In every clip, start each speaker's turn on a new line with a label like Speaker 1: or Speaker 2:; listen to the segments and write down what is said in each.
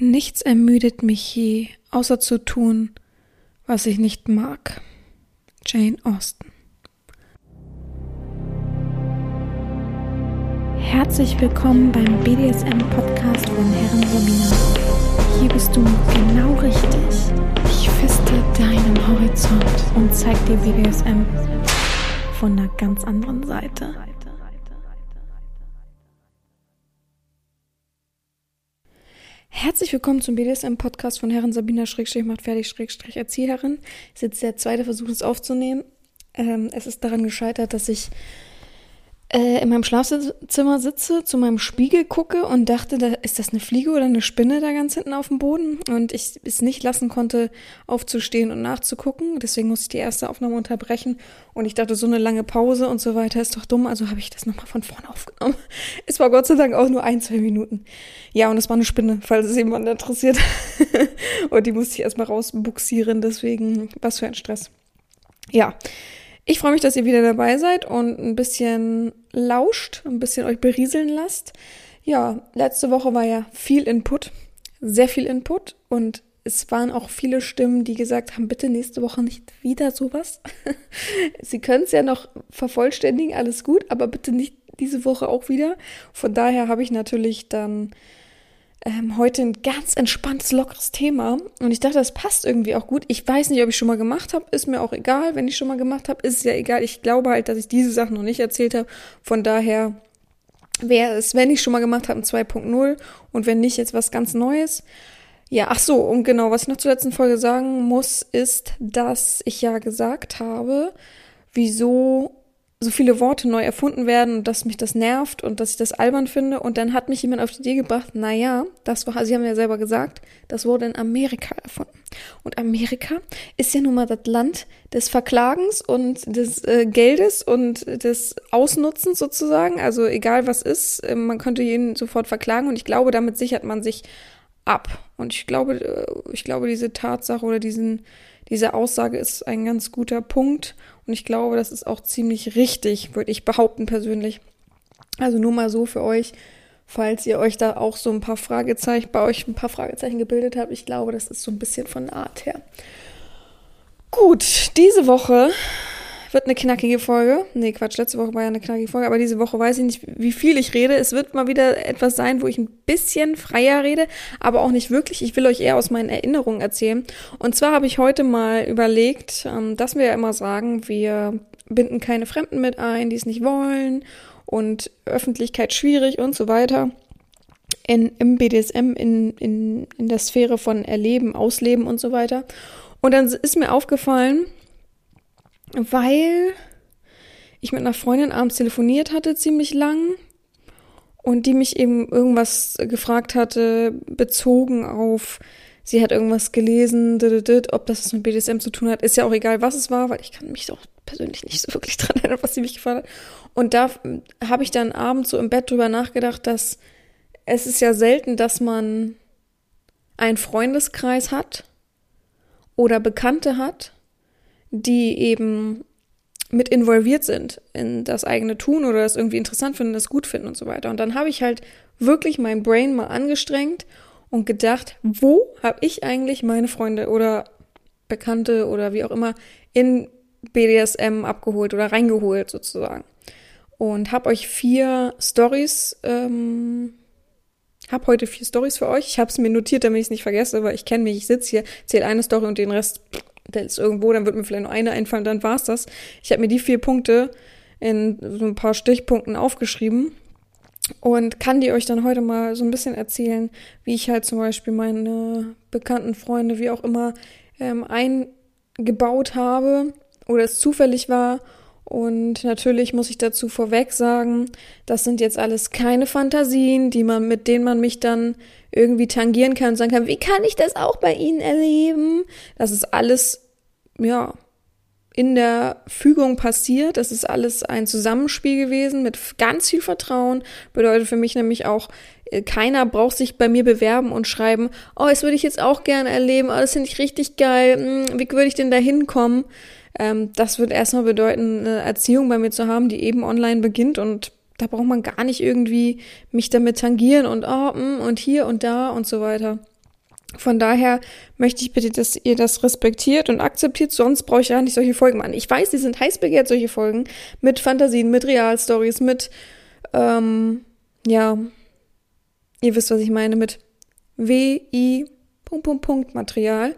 Speaker 1: Nichts ermüdet mich je, außer zu tun, was ich nicht mag. Jane Austen. Herzlich willkommen beim BDSM-Podcast von Herren Sabina. Hier bist du genau richtig. Ich feste deinen Horizont und zeig dir BDSM von einer ganz anderen Seite. Herzlich willkommen zum BDSM-Podcast von Herren Sabina Schrägstrich macht fertig Schrägstrich Erzieherin. Es ist jetzt der zweite Versuch, es aufzunehmen. Ähm, es ist daran gescheitert, dass ich äh, in meinem Schlafzimmer sitze, zu meinem Spiegel gucke und dachte, da ist das eine Fliege oder eine Spinne da ganz hinten auf dem Boden und ich es nicht lassen konnte, aufzustehen und nachzugucken. Deswegen musste ich die erste Aufnahme unterbrechen und ich dachte, so eine lange Pause und so weiter ist doch dumm, also habe ich das nochmal von vorne aufgenommen. Es war Gott sei Dank auch nur ein, zwei Minuten. Ja, und es war eine Spinne, falls es jemand interessiert. und die musste ich erstmal rausbuxieren, deswegen, was für ein Stress. Ja, ich freue mich, dass ihr wieder dabei seid und ein bisschen lauscht, ein bisschen euch berieseln lasst. Ja, letzte Woche war ja viel Input, sehr viel Input und es waren auch viele Stimmen, die gesagt haben, bitte nächste Woche nicht wieder sowas. Sie können es ja noch vervollständigen, alles gut, aber bitte nicht diese Woche auch wieder. Von daher habe ich natürlich dann ähm, heute ein ganz entspanntes, lockeres Thema. Und ich dachte, das passt irgendwie auch gut. Ich weiß nicht, ob ich schon mal gemacht habe. Ist mir auch egal. Wenn ich schon mal gemacht habe, ist es ja egal. Ich glaube halt, dass ich diese Sachen noch nicht erzählt habe. Von daher wäre es, wenn ich schon mal gemacht habe, ein 2.0 und wenn nicht, jetzt was ganz Neues. Ja, ach so, und genau, was ich noch zur letzten Folge sagen muss, ist, dass ich ja gesagt habe, wieso so viele Worte neu erfunden werden und dass mich das nervt und dass ich das albern finde. Und dann hat mich jemand auf die Idee gebracht, na ja, das war, Sie haben ja selber gesagt, das wurde in Amerika erfunden. Und Amerika ist ja nun mal das Land des Verklagens und des äh, Geldes und des Ausnutzens sozusagen. Also egal was ist, äh, man könnte jeden sofort verklagen und ich glaube, damit sichert man sich ab. Und ich glaube, äh, ich glaube, diese Tatsache oder diesen, diese Aussage ist ein ganz guter Punkt. Und ich glaube, das ist auch ziemlich richtig, würde ich behaupten persönlich. Also nur mal so für euch, falls ihr euch da auch so ein paar Fragezeichen, bei euch ein paar Fragezeichen gebildet habt. Ich glaube, das ist so ein bisschen von der Art her. Gut, diese Woche wird eine knackige Folge. Nee, Quatsch, letzte Woche war ja eine knackige Folge, aber diese Woche weiß ich nicht, wie viel ich rede. Es wird mal wieder etwas sein, wo ich ein bisschen freier rede, aber auch nicht wirklich. Ich will euch eher aus meinen Erinnerungen erzählen. Und zwar habe ich heute mal überlegt, ähm, dass wir ja immer sagen, wir binden keine Fremden mit ein, die es nicht wollen und Öffentlichkeit schwierig und so weiter. In, im BDSM, in, in, in der Sphäre von Erleben, Ausleben und so weiter. Und dann ist mir aufgefallen, weil ich mit einer Freundin abends telefoniert hatte, ziemlich lang. Und die mich eben irgendwas gefragt hatte, bezogen auf, sie hat irgendwas gelesen, ob das was mit BDSM zu tun hat. Ist ja auch egal, was es war, weil ich kann mich doch persönlich nicht so wirklich dran erinnern, was sie mich gefragt hat. Und da habe ich dann abends so im Bett drüber nachgedacht, dass es ist ja selten, dass man einen Freundeskreis hat oder Bekannte hat, die eben mit involviert sind in das eigene Tun oder das irgendwie interessant finden, das gut finden und so weiter. Und dann habe ich halt wirklich mein Brain mal angestrengt und gedacht, wo habe ich eigentlich meine Freunde oder Bekannte oder wie auch immer in BDSM abgeholt oder reingeholt sozusagen. Und habe euch vier Stories, ähm, habe heute vier Stories für euch. Ich habe es mir notiert, damit ich es nicht vergesse, weil ich kenne mich. Ich sitze hier, zähle eine Story und den Rest der ist irgendwo, dann wird mir vielleicht nur eine einfallen, dann war's das. Ich habe mir die vier Punkte in so ein paar Stichpunkten aufgeschrieben und kann die euch dann heute mal so ein bisschen erzählen, wie ich halt zum Beispiel meine bekannten Freunde, wie auch immer, ähm, eingebaut habe oder es zufällig war. Und natürlich muss ich dazu vorweg sagen, das sind jetzt alles keine Fantasien, die man, mit denen man mich dann irgendwie tangieren kann und sagen kann, wie kann ich das auch bei Ihnen erleben? Das ist alles, ja, in der Fügung passiert. Das ist alles ein Zusammenspiel gewesen mit ganz viel Vertrauen. Bedeutet für mich nämlich auch, äh, keiner braucht sich bei mir bewerben und schreiben, oh, das würde ich jetzt auch gerne erleben, oh, das finde ich richtig geil, hm, wie würde ich denn da hinkommen? Ähm, das wird erstmal bedeuten, eine Erziehung bei mir zu haben, die eben online beginnt und da braucht man gar nicht irgendwie mich damit tangieren und oh, mm, und hier und da und so weiter. Von daher möchte ich bitte, dass ihr das respektiert und akzeptiert, sonst brauche ich ja nicht solche Folgen machen. Ich weiß, die sind heiß begehrt, solche Folgen, mit Fantasien, mit Realstories, mit, ähm, ja, ihr wisst, was ich meine, mit WI, Punkt, Punkt, Punkt Material.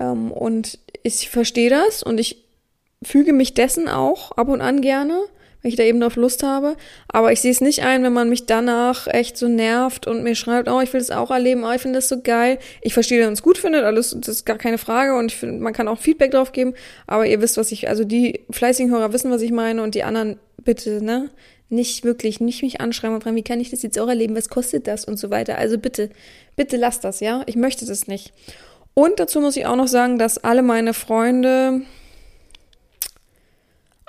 Speaker 1: Ähm, und ich verstehe das und ich füge mich dessen auch ab und an gerne wenn ich da eben drauf Lust habe. Aber ich sehe es nicht ein, wenn man mich danach echt so nervt und mir schreibt, oh, ich will das auch erleben, oh, ich finde das so geil. Ich verstehe, dass man es gut findet, alles, das ist gar keine Frage und ich finde, man kann auch Feedback drauf geben. Aber ihr wisst, was ich, also die fleißigen Hörer wissen, was ich meine und die anderen bitte, ne? Nicht wirklich, nicht mich anschreiben und fragen, wie kann ich das jetzt auch erleben, was kostet das und so weiter. Also bitte, bitte lasst das, ja? Ich möchte das nicht. Und dazu muss ich auch noch sagen, dass alle meine Freunde,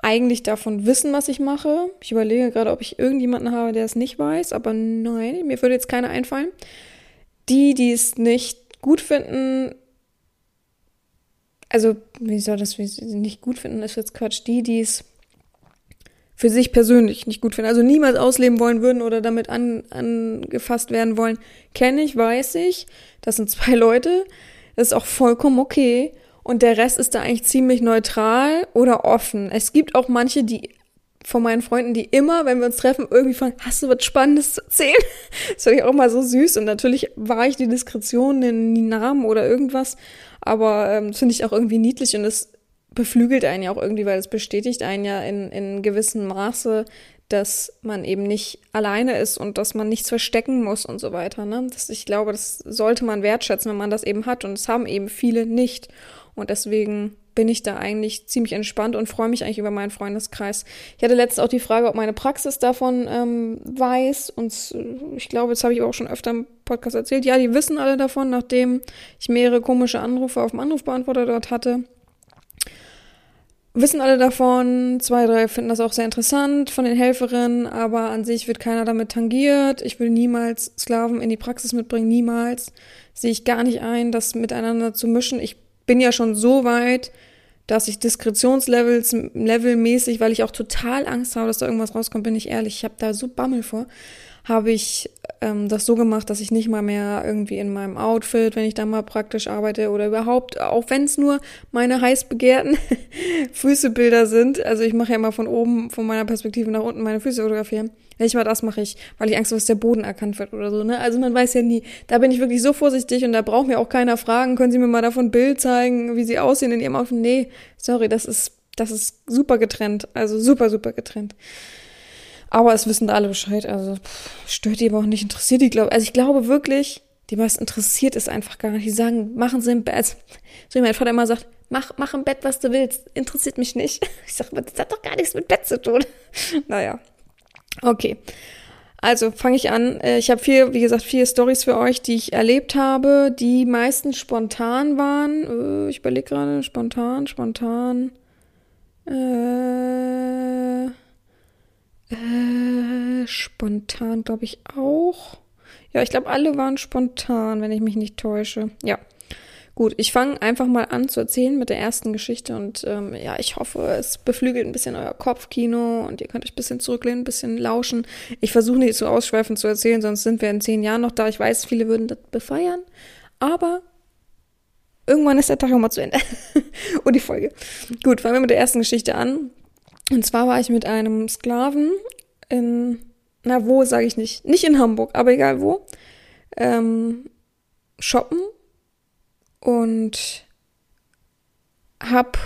Speaker 1: eigentlich davon wissen, was ich mache. Ich überlege gerade, ob ich irgendjemanden habe, der es nicht weiß, aber nein, mir würde jetzt keiner einfallen. Die, die es nicht gut finden, also, wie soll das, wie sie nicht gut finden, ist jetzt Quatsch. Die, die es für sich persönlich nicht gut finden, also niemals ausleben wollen würden oder damit an, angefasst werden wollen, kenne ich, weiß ich. Das sind zwei Leute. Das ist auch vollkommen okay und der Rest ist da eigentlich ziemlich neutral oder offen. Es gibt auch manche, die von meinen Freunden, die immer, wenn wir uns treffen, irgendwie fragen, hast du was Spannendes zu erzählen? Das finde ich auch mal so süß. Und natürlich war ich die Diskretion in die Namen oder irgendwas. Aber ähm, das finde ich auch irgendwie niedlich und es beflügelt einen ja auch irgendwie, weil es bestätigt einen ja in, in gewissem Maße, dass man eben nicht alleine ist und dass man nichts verstecken muss und so weiter. Ne? Das, ich glaube, das sollte man wertschätzen, wenn man das eben hat. Und es haben eben viele nicht. Und deswegen bin ich da eigentlich ziemlich entspannt und freue mich eigentlich über meinen Freundeskreis. Ich hatte letztens auch die Frage, ob meine Praxis davon ähm, weiß. Und ich glaube, das habe ich auch schon öfter im Podcast erzählt. Ja, die wissen alle davon, nachdem ich mehrere komische Anrufe auf dem Anrufbeantworter dort hatte. Wissen alle davon, zwei, drei finden das auch sehr interessant von den Helferinnen, aber an sich wird keiner damit tangiert. Ich will niemals Sklaven in die Praxis mitbringen, niemals. Sehe ich gar nicht ein, das miteinander zu mischen. Ich bin ja schon so weit, dass ich Diskretionslevels, levelmäßig, weil ich auch total Angst habe, dass da irgendwas rauskommt, bin ich ehrlich. Ich habe da so Bammel vor. Habe ich ähm, das so gemacht, dass ich nicht mal mehr irgendwie in meinem Outfit, wenn ich da mal praktisch arbeite oder überhaupt, auch wenn es nur meine heiß begehrten Füßebilder sind. Also ich mache ja immer von oben, von meiner Perspektive nach unten meine Füße fotografieren nicht mal das mache ich, weil ich Angst habe, dass der Boden erkannt wird oder so. Ne? Also man weiß ja nie. Da bin ich wirklich so vorsichtig und da braucht mir auch keiner fragen, können Sie mir mal davon ein Bild zeigen, wie Sie aussehen in Ihrem Outfit? Nee, sorry, das ist, das ist super getrennt. Also super, super getrennt. Aber es wissen alle Bescheid. Also pff, stört die aber auch nicht, interessiert die, glaube Also ich glaube wirklich, die meisten interessiert es einfach gar nicht. Die sagen, machen Sie im Bett. Also, so wie mein Vater immer sagt, mach, mach im Bett, was du willst. Interessiert mich nicht. Ich sage, das hat doch gar nichts mit Bett zu tun. Naja, Okay. Also fange ich an. Äh, ich habe vier, wie gesagt, vier Stories für euch, die ich erlebt habe, die meistens spontan waren. Äh, ich überlege gerade, spontan, spontan. Äh, äh, spontan, glaube ich auch. Ja, ich glaube, alle waren spontan, wenn ich mich nicht täusche. Ja. Gut, ich fange einfach mal an zu erzählen mit der ersten Geschichte und ähm, ja, ich hoffe, es beflügelt ein bisschen euer Kopfkino und ihr könnt euch ein bisschen zurücklehnen, ein bisschen lauschen. Ich versuche nicht so ausschweifend zu erzählen, sonst sind wir in zehn Jahren noch da. Ich weiß, viele würden das befeiern, aber irgendwann ist der Tag auch mal zu Ende. und die Folge. Gut, fangen wir mit der ersten Geschichte an. Und zwar war ich mit einem Sklaven in, na wo, sage ich nicht, nicht in Hamburg, aber egal wo, ähm, shoppen und hab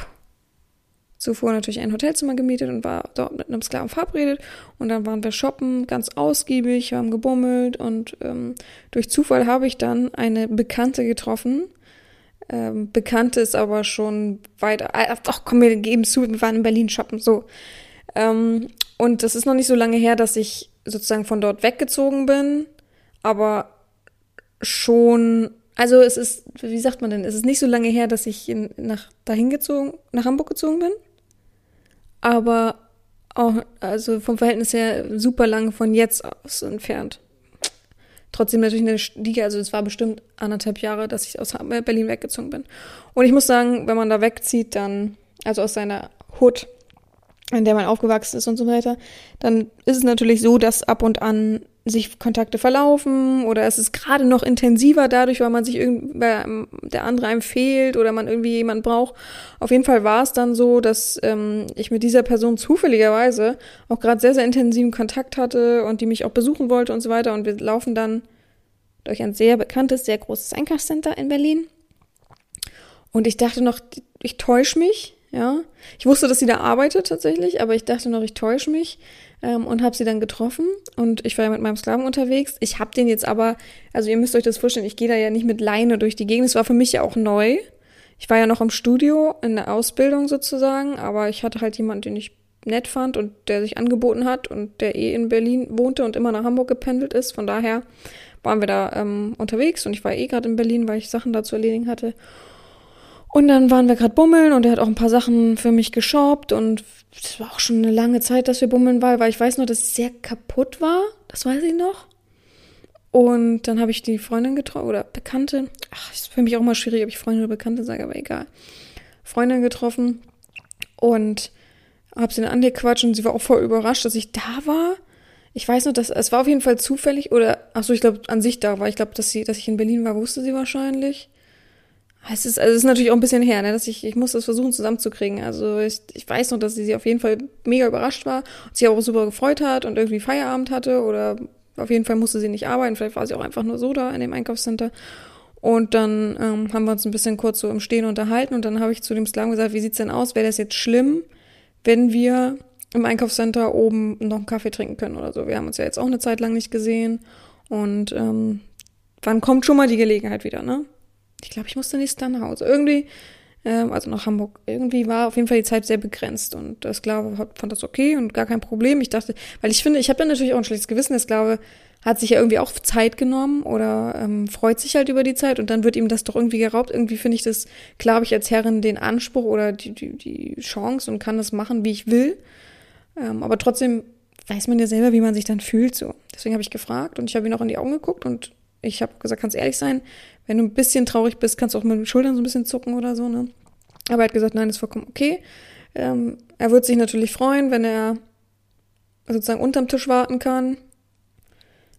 Speaker 1: zuvor natürlich ein Hotelzimmer gemietet und war dort mit einem Sklaven verabredet und dann waren wir shoppen, ganz ausgiebig, haben gebummelt und ähm, durch Zufall habe ich dann eine Bekannte getroffen. Ähm, Bekannte ist aber schon weiter. Ach komm, wir geben zu, wir waren in Berlin shoppen, so. Ähm, und das ist noch nicht so lange her, dass ich sozusagen von dort weggezogen bin, aber schon also es ist, wie sagt man denn, es ist nicht so lange her, dass ich in, nach dahin gezogen, nach Hamburg gezogen bin. Aber auch, also vom Verhältnis her super lange von jetzt aus entfernt. Trotzdem natürlich eine Stiege, also es war bestimmt anderthalb Jahre, dass ich aus Berlin weggezogen bin. Und ich muss sagen, wenn man da wegzieht, dann, also aus seiner Hut, in der man aufgewachsen ist und so weiter, dann ist es natürlich so, dass ab und an sich Kontakte verlaufen oder es ist gerade noch intensiver dadurch, weil man sich irgendwie, weil der andere einem fehlt oder man irgendwie jemanden braucht. Auf jeden Fall war es dann so, dass ähm, ich mit dieser Person zufälligerweise auch gerade sehr, sehr intensiven Kontakt hatte und die mich auch besuchen wollte und so weiter. Und wir laufen dann durch ein sehr bekanntes, sehr großes Einkaufscenter in Berlin. Und ich dachte noch, ich täusche mich, ja. Ich wusste, dass sie da arbeitet tatsächlich, aber ich dachte noch, ich täusche mich ähm, und habe sie dann getroffen und ich war ja mit meinem Sklaven unterwegs. Ich habe den jetzt aber, also ihr müsst euch das vorstellen, ich gehe da ja nicht mit Leine durch die Gegend. Es war für mich ja auch neu. Ich war ja noch im Studio in der Ausbildung sozusagen, aber ich hatte halt jemanden, den ich nett fand und der sich angeboten hat und der eh in Berlin wohnte und immer nach Hamburg gependelt ist. Von daher waren wir da ähm, unterwegs und ich war eh gerade in Berlin, weil ich Sachen da zu erledigen hatte. Und dann waren wir gerade bummeln und er hat auch ein paar Sachen für mich geshoppt und es war auch schon eine lange Zeit, dass wir bummeln waren, weil ich weiß noch, dass es sehr kaputt war. Das weiß ich noch. Und dann habe ich die Freundin getroffen oder Bekannte. Ach, ist für mich auch mal schwierig, ob ich Freundin oder Bekannte sage, aber egal. Freundin getroffen und habe sie dann angequatscht und sie war auch voll überrascht, dass ich da war. Ich weiß noch, dass es war auf jeden Fall zufällig oder ach so, ich glaube an sich da war. Ich glaube, dass sie, dass ich in Berlin war, wusste sie wahrscheinlich. Es ist, also es ist natürlich auch ein bisschen her, ne, dass ich, ich muss das versuchen zusammenzukriegen. Also ich, ich weiß noch, dass sie auf jeden Fall mega überrascht war und sich auch super gefreut hat und irgendwie Feierabend hatte oder auf jeden Fall musste sie nicht arbeiten. Vielleicht war sie auch einfach nur so da in dem Einkaufscenter. Und dann ähm, haben wir uns ein bisschen kurz so im Stehen unterhalten und dann habe ich zu dem Sklaven gesagt, wie sieht's denn aus? Wäre das jetzt schlimm, wenn wir im Einkaufscenter oben noch einen Kaffee trinken können oder so? Wir haben uns ja jetzt auch eine Zeit lang nicht gesehen und ähm, wann kommt schon mal die Gelegenheit wieder, ne? Ich glaube, ich musste nächstes Jahr nach Hause. Irgendwie, ähm, also nach Hamburg, irgendwie war auf jeden Fall die Zeit sehr begrenzt und der Sklave fand das okay und gar kein Problem. Ich dachte, weil ich finde, ich habe dann natürlich auch ein schlechtes Gewissen, der Sklave hat sich ja irgendwie auch Zeit genommen oder ähm, freut sich halt über die Zeit und dann wird ihm das doch irgendwie geraubt. Irgendwie finde ich das, klar ich als Herrin den Anspruch oder die, die, die Chance und kann das machen, wie ich will. Ähm, aber trotzdem weiß man ja selber, wie man sich dann fühlt so. Deswegen habe ich gefragt und ich habe ihn auch in die Augen geguckt und ich habe gesagt, kannst ehrlich sein, wenn du ein bisschen traurig bist, kannst du auch mit den Schultern so ein bisschen zucken oder so, ne? Aber er hat gesagt, nein, ist vollkommen okay. Ähm, er wird sich natürlich freuen, wenn er sozusagen unterm Tisch warten kann.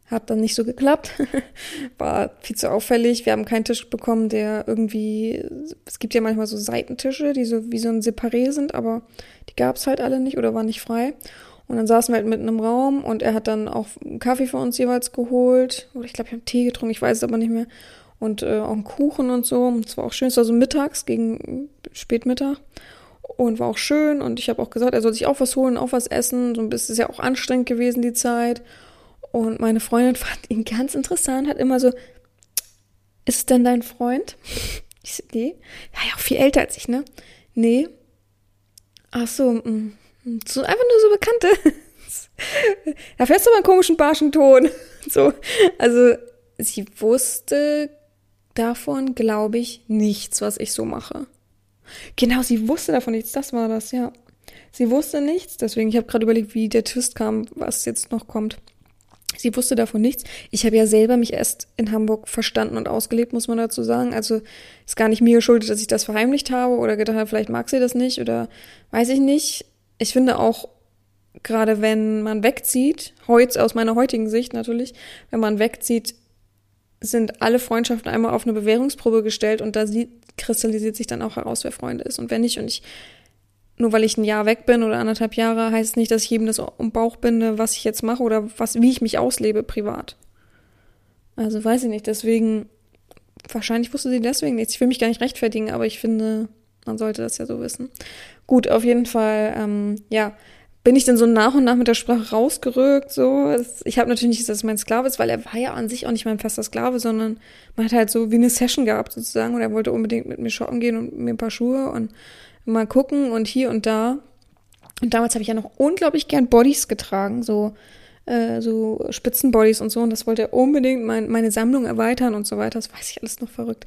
Speaker 1: Hat dann nicht so geklappt. War viel zu auffällig. Wir haben keinen Tisch bekommen, der irgendwie. Es gibt ja manchmal so Seitentische, die so wie so ein Separé sind, aber die gab es halt alle nicht oder waren nicht frei. Und dann saßen wir halt mitten im Raum und er hat dann auch einen Kaffee für uns jeweils geholt. Oder ich glaube, wir haben Tee getrunken, ich weiß es aber nicht mehr und äh, auch einen Kuchen und so. Es war auch schön, es war so mittags gegen Spätmittag und war auch schön und ich habe auch gesagt, er soll sich auch was holen, auch was essen. So ein bisschen ist ja auch anstrengend gewesen die Zeit. Und meine Freundin fand ihn ganz interessant, hat immer so, ist es denn dein Freund? Ich so, nee. Ja, ja, auch viel älter als ich, ne? Nee. Ach so, mh. So einfach nur so Bekannte. da fährst du aber einen komischen Barschenton. So, also sie wusste davon, glaube ich, nichts, was ich so mache. Genau, sie wusste davon nichts, das war das, ja. Sie wusste nichts, deswegen, ich habe gerade überlegt, wie der Twist kam, was jetzt noch kommt. Sie wusste davon nichts. Ich habe ja selber mich erst in Hamburg verstanden und ausgelebt, muss man dazu sagen. Also ist gar nicht mir geschuldet, dass ich das verheimlicht habe oder gedacht habe, vielleicht mag sie das nicht oder weiß ich nicht. Ich finde auch, gerade wenn man wegzieht, heute aus meiner heutigen Sicht natürlich, wenn man wegzieht, sind alle Freundschaften einmal auf eine Bewährungsprobe gestellt und da sieht, kristallisiert sich dann auch heraus, wer Freunde ist und wer nicht. Und ich, nur weil ich ein Jahr weg bin oder anderthalb Jahre, heißt es nicht, dass ich jedem das um Bauch binde, was ich jetzt mache oder was, wie ich mich auslebe privat. Also weiß ich nicht, deswegen, wahrscheinlich wusste sie deswegen nichts. Ich will mich gar nicht rechtfertigen, aber ich finde, man sollte das ja so wissen. Gut, auf jeden Fall, ähm, ja, bin ich dann so nach und nach mit der Sprache rausgerückt. So, ich habe natürlich nicht, dass es mein Sklave ist, weil er war ja an sich auch nicht mein fester Sklave, sondern man hat halt so wie eine Session gehabt sozusagen und er wollte unbedingt mit mir shoppen gehen und mir ein paar Schuhe und mal gucken und hier und da. Und damals habe ich ja noch unglaublich gern Bodies getragen, so äh, so Spitzenbodies und so. Und das wollte er unbedingt mein, meine Sammlung erweitern und so weiter. Das weiß ich alles noch verrückt.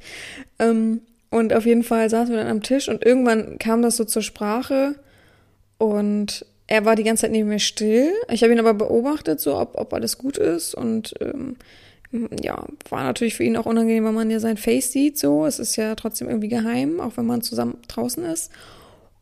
Speaker 1: Ähm, und auf jeden Fall saßen wir dann am Tisch und irgendwann kam das so zur Sprache und er war die ganze Zeit neben mir still. Ich habe ihn aber beobachtet, so ob, ob alles gut ist. Und ähm, ja, war natürlich für ihn auch unangenehm, weil man ja sein Face sieht. So, es ist ja trotzdem irgendwie geheim, auch wenn man zusammen draußen ist.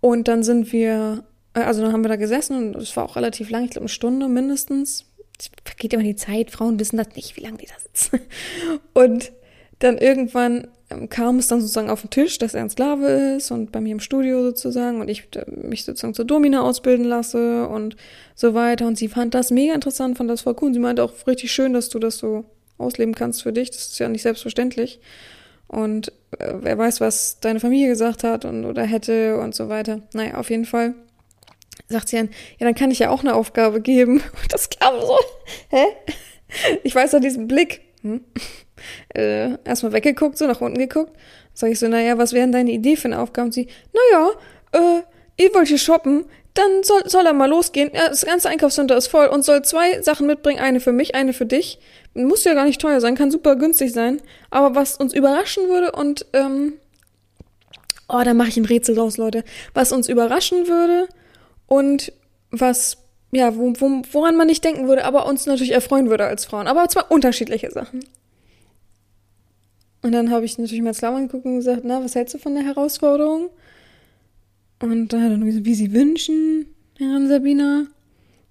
Speaker 1: Und dann sind wir Äh, also dann haben wir da gesessen und es war auch relativ lang, ich glaube eine Stunde mindestens. Es vergeht immer die Zeit, Frauen wissen das nicht, wie lange die da sitzen. Und dann irgendwann kam es dann sozusagen auf den Tisch, dass er ein Sklave ist und bei mir im Studio sozusagen und ich äh, mich sozusagen zur Domina ausbilden lasse und so weiter. Und sie fand das mega interessant, fand das voll cool. Und sie meinte auch richtig schön, dass du das so ausleben kannst für dich. Das ist ja nicht selbstverständlich. Und äh, wer weiß, was deine Familie gesagt hat und oder hätte und so weiter. Naja, auf jeden Fall sagt sie dann, ja, dann kann ich ja auch eine Aufgabe geben. Und das kam so, hä? Ich weiß doch diesen Blick. Hm? Äh, erstmal weggeguckt, so nach unten geguckt. Sag ich so, naja, was wäre denn deine Idee für eine Aufgabe? Und sie, naja, äh, ihr wollt hier shoppen, dann soll, soll er mal losgehen. Ja, das ganze Einkaufscenter ist voll und soll zwei Sachen mitbringen, eine für mich, eine für dich. Muss ja gar nicht teuer sein, kann super günstig sein. Aber was uns überraschen würde und, ähm, oh, da mache ich ein Rätsel draus, Leute. Was uns überraschen würde und was, ja, wo, wo, woran man nicht denken würde, aber uns natürlich erfreuen würde als Frauen. Aber zwar unterschiedliche Sachen. Und dann habe ich natürlich mal Slam angeguckt und gesagt, na, was hältst du von der Herausforderung? Und dann hat er gesagt, wie sie wünschen, Herrin Sabina.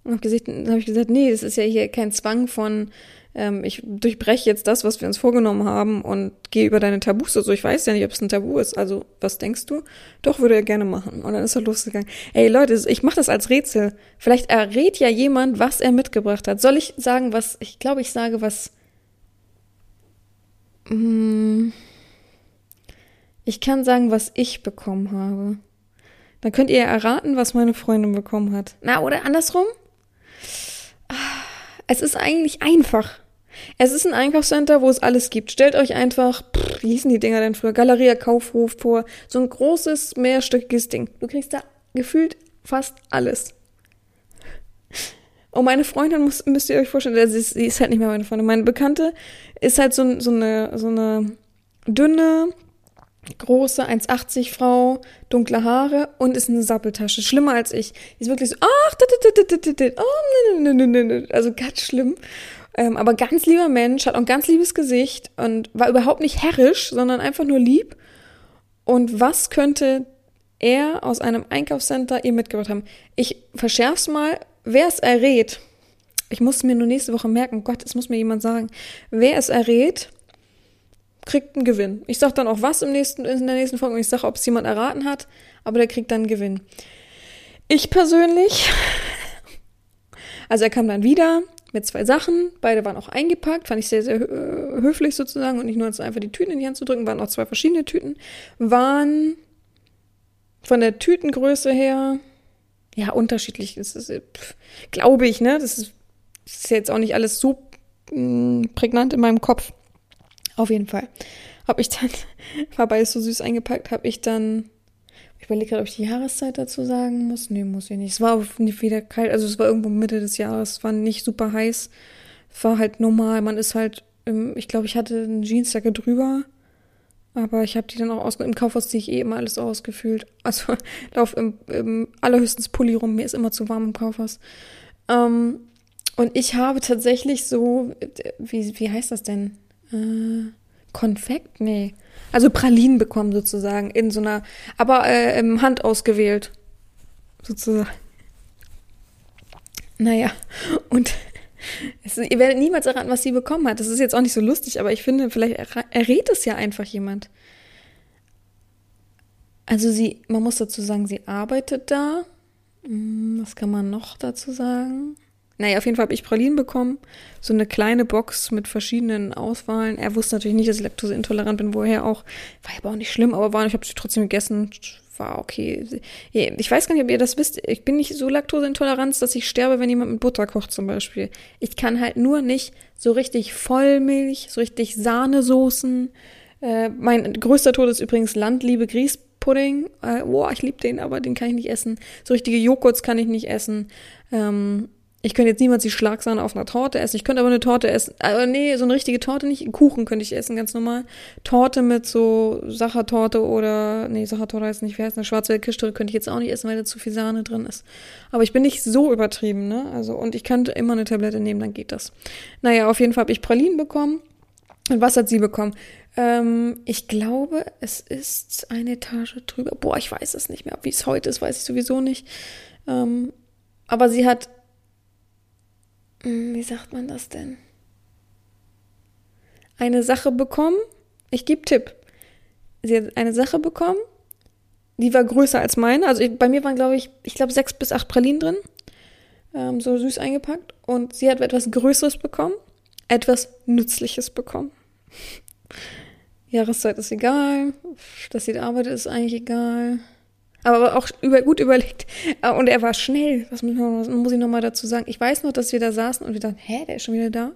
Speaker 1: Und habe hab ich gesagt, nee, das ist ja hier kein Zwang von, ähm, ich durchbreche jetzt das, was wir uns vorgenommen haben und gehe über deine Tabus. Also ich weiß ja nicht, ob es ein Tabu ist. Also was denkst du? Doch, würde er gerne machen. Und dann ist er losgegangen. Ey Leute, ich mache das als Rätsel. Vielleicht errät ja jemand, was er mitgebracht hat. Soll ich sagen, was, ich glaube, ich sage, was. Hm, ich kann sagen, was ich bekommen habe. Dann könnt ihr erraten, was meine Freundin bekommen hat. Na, oder andersrum? Es ist eigentlich einfach. Es ist ein Einkaufscenter, wo es alles gibt. Stellt euch einfach, pff, wie hießen die Dinger denn früher? Galeria Kaufhof vor. So ein großes, mehrstöckiges Ding. Du kriegst da gefühlt fast alles. Und meine Freundin muss, müsst ihr euch vorstellen, also sie ist, sie ist halt nicht mehr meine Freundin. Meine Bekannte ist halt so, so eine, so eine dünne, große 1,80 Frau, dunkle Haare und ist eine Sappeltasche. Schlimmer als ich. Die ist wirklich so, ach, oh, also ganz schlimm. Ähm, aber ganz lieber Mensch, hat auch ein ganz liebes Gesicht und war überhaupt nicht herrisch, sondern einfach nur lieb. Und was könnte er aus einem Einkaufscenter ihr mitgebracht haben? Ich verschärf's mal, wer es errät. Ich muss mir nur nächste Woche merken, Gott, es muss mir jemand sagen. Wer es errät, kriegt einen Gewinn. Ich sag dann auch was im nächsten, in der nächsten Folge und ich sage, ob es jemand erraten hat, aber der kriegt dann einen Gewinn. Ich persönlich, also er kam dann wieder mit zwei Sachen, beide waren auch eingepackt, fand ich sehr, sehr höflich sozusagen und nicht nur einfach die Tüten in die Hand zu drücken, waren auch zwei verschiedene Tüten, waren von der Tütengröße her, ja, unterschiedlich, das ist, glaube ich, ne, das ist, das ist jetzt auch nicht alles so mm, prägnant in meinem Kopf. Auf jeden Fall. Habe ich dann, war beides so süß eingepackt, habe ich dann, ich überlege gerade, ob ich die Jahreszeit dazu sagen muss. Nee, muss ich nicht. Es war auch wieder kalt, also es war irgendwo Mitte des Jahres, es war nicht super heiß. Es war halt normal, man ist halt, ich glaube, ich hatte eine Jeansjacke drüber. Aber ich habe die dann auch aus im Kaufhaus ziehe ich eh immer alles ausgefühlt. Also lauf im, im allerhöchstens Pulli rum, mir ist immer zu warm im Kaufhaus. Ähm, und ich habe tatsächlich so, wie, wie heißt das denn? Äh, Konfekt? Nee. Also Pralinen bekommen sozusagen in so einer, aber äh, im Hand ausgewählt. Sozusagen. Naja, und es, ihr werdet niemals erraten, was sie bekommen hat. Das ist jetzt auch nicht so lustig, aber ich finde, vielleicht errät es ja einfach jemand. Also sie, man muss dazu sagen, sie arbeitet da. Hm, was kann man noch dazu sagen? Naja, auf jeden Fall habe ich Pralinen bekommen. So eine kleine Box mit verschiedenen Auswahlen. Er wusste natürlich nicht, dass ich laktoseintolerant bin, woher auch. War aber auch nicht schlimm, aber war, ich habe sie trotzdem gegessen. War okay. Ich weiß gar nicht, ob ihr das wisst. Ich bin nicht so laktoseintolerant, dass ich sterbe, wenn jemand mit Butter kocht zum Beispiel. Ich kann halt nur nicht so richtig Vollmilch, so richtig Sahnesoßen. Äh, mein größter Tod ist übrigens Landliebe Grießpudding. Äh, boah, ich liebe den, aber den kann ich nicht essen. So richtige Joghurts kann ich nicht essen. Ähm, ich könnte jetzt niemals die Schlagsahne auf einer Torte essen. Ich könnte aber eine Torte essen. Aber nee, so eine richtige Torte nicht. Kuchen könnte ich essen, ganz normal. Torte mit so Sachertorte oder, nee, Sachertorte heißt nicht, wie heißt eine Schwarzwaldkirschtorte könnte ich jetzt auch nicht essen, weil da zu viel Sahne drin ist. Aber ich bin nicht so übertrieben, ne? Also, und ich könnte immer eine Tablette nehmen, dann geht das. Naja, auf jeden Fall habe ich Pralinen bekommen. Und was hat sie bekommen? Ähm, ich glaube, es ist eine Etage drüber. Boah, ich weiß es nicht mehr. Wie es heute ist, weiß ich sowieso nicht. Ähm, aber sie hat, wie sagt man das denn? Eine Sache bekommen. Ich gebe Tipp. Sie hat eine Sache bekommen, die war größer als meine. Also ich, bei mir waren, glaube ich, ich glaube sechs bis acht Pralinen drin. Ähm, so süß eingepackt. Und sie hat etwas Größeres bekommen, etwas Nützliches bekommen. Jahreszeit ist egal, dass sie da arbeitet, ist eigentlich egal. Aber auch über, gut überlegt. Ah, und er war schnell. Was muss ich nochmal dazu sagen? Ich weiß noch, dass wir da saßen und wir dachten, hä, der ist schon wieder da?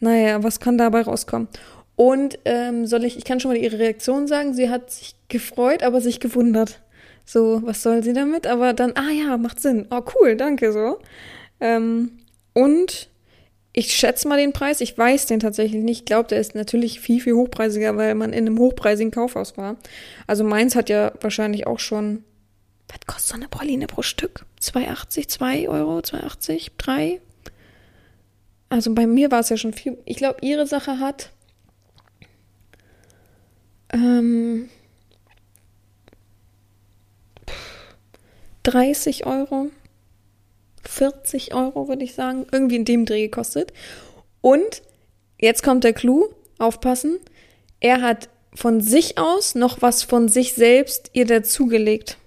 Speaker 1: Naja, was kann dabei rauskommen? Und ähm, soll ich, ich kann schon mal ihre Reaktion sagen. Sie hat sich gefreut, aber sich gewundert. So, was soll sie damit? Aber dann, ah ja, macht Sinn. Oh, cool, danke so. Ähm, und ich schätze mal den Preis. Ich weiß den tatsächlich nicht. Ich glaube, der ist natürlich viel, viel hochpreisiger, weil man in einem hochpreisigen Kaufhaus war. Also meins hat ja wahrscheinlich auch schon. Was kostet so eine Praline pro Stück? 2,80, 2 Euro, 2,80, 3? Also bei mir war es ja schon viel. Ich glaube, ihre Sache hat. Ähm, 30 Euro. 40 Euro, würde ich sagen, irgendwie in dem Dreh gekostet. Und jetzt kommt der Clou, aufpassen, er hat von sich aus noch was von sich selbst ihr dazugelegt,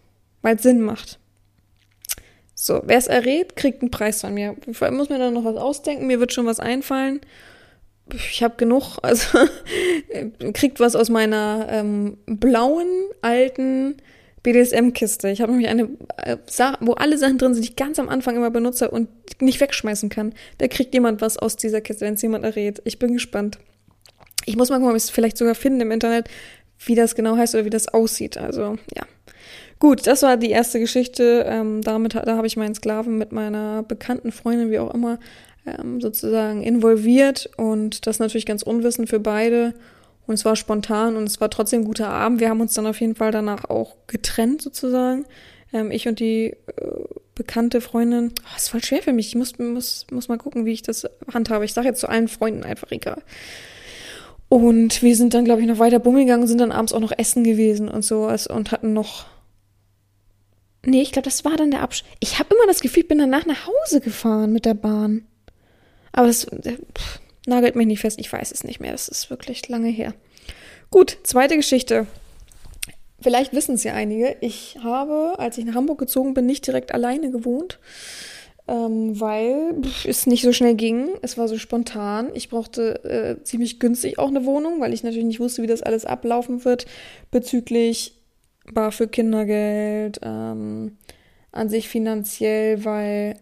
Speaker 1: weil es Sinn macht. So, wer es errät, kriegt einen Preis von mir. Ich muss mir dann noch was ausdenken, mir wird schon was einfallen. Ich habe genug, also kriegt was aus meiner ähm, blauen, alten BDSM-Kiste. Ich habe nämlich eine, äh, wo alle Sachen drin sind, die ich ganz am Anfang immer benutze und nicht wegschmeißen kann. Da kriegt jemand was aus dieser Kiste, wenn es jemand errät. Ich bin gespannt. Ich muss mal gucken, ob ich es vielleicht sogar finden im Internet, wie das genau heißt oder wie das aussieht. Also, ja. Gut, das war die erste Geschichte. Ähm, damit da habe ich meinen Sklaven mit meiner bekannten Freundin, wie auch immer, ähm, sozusagen involviert. Und das natürlich ganz unwissend für beide. Und es war spontan und es war trotzdem ein guter Abend. Wir haben uns dann auf jeden Fall danach auch getrennt sozusagen. Ähm, ich und die äh, bekannte Freundin. Oh, ist voll schwer für mich. Ich muss, muss, muss mal gucken, wie ich das handhabe. Ich sage jetzt zu allen Freunden einfach egal. Und wir sind dann, glaube ich, noch weiter bummeln gegangen sind dann abends auch noch essen gewesen und so und hatten noch. Nee, ich glaube, das war dann der Absch. Ich habe immer das Gefühl, ich bin danach nach Hause gefahren mit der Bahn. Aber das. Äh, pff, Nagelt mich nicht fest, ich weiß es nicht mehr. Das ist wirklich lange her. Gut, zweite Geschichte. Vielleicht wissen es ja einige. Ich habe, als ich nach Hamburg gezogen bin, nicht direkt alleine gewohnt, ähm, weil es nicht so schnell ging. Es war so spontan. Ich brauchte äh, ziemlich günstig auch eine Wohnung, weil ich natürlich nicht wusste, wie das alles ablaufen wird bezüglich BAföG Kindergeld, ähm, an sich finanziell, weil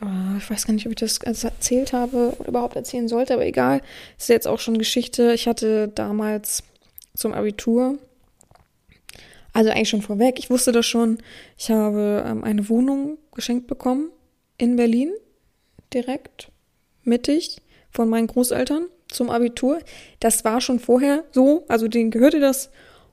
Speaker 1: Oh, ich weiß gar nicht, ob ich das erzählt habe oder überhaupt erzählen sollte, aber egal. Ist jetzt auch schon Geschichte. Ich hatte damals zum Abitur, also eigentlich schon vorweg, ich wusste das schon, ich habe ähm, eine Wohnung geschenkt bekommen in Berlin, direkt, mittig, von meinen Großeltern zum Abitur. Das war schon vorher so, also denen gehörte das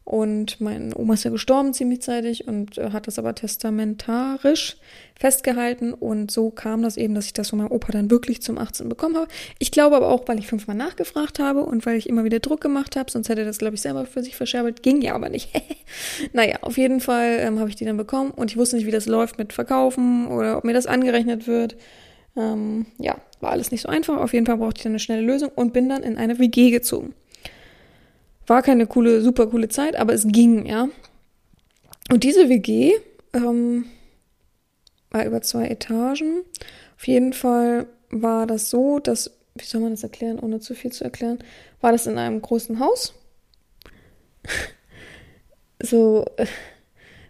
Speaker 1: und mein Oma ist ja gestorben ziemlich zeitig und äh, hat das aber testamentarisch festgehalten. Und so kam das eben, dass ich das von meinem Opa dann wirklich zum 18 bekommen habe. Ich glaube aber auch, weil ich fünfmal nachgefragt habe und weil ich immer wieder Druck gemacht habe. Sonst hätte er das, glaube ich, selber für sich verscherbelt. Ging ja aber nicht. naja, auf jeden Fall ähm, habe ich die dann bekommen. Und ich wusste nicht, wie das läuft mit Verkaufen oder ob mir das angerechnet wird. Ähm, ja, war alles nicht so einfach. Auf jeden Fall brauchte ich dann eine schnelle Lösung und bin dann in eine WG gezogen. War keine coole, super coole Zeit, aber es ging, ja. Und diese WG ähm, war über zwei Etagen. Auf jeden Fall war das so, dass, wie soll man das erklären, ohne zu viel zu erklären, war das in einem großen Haus. so,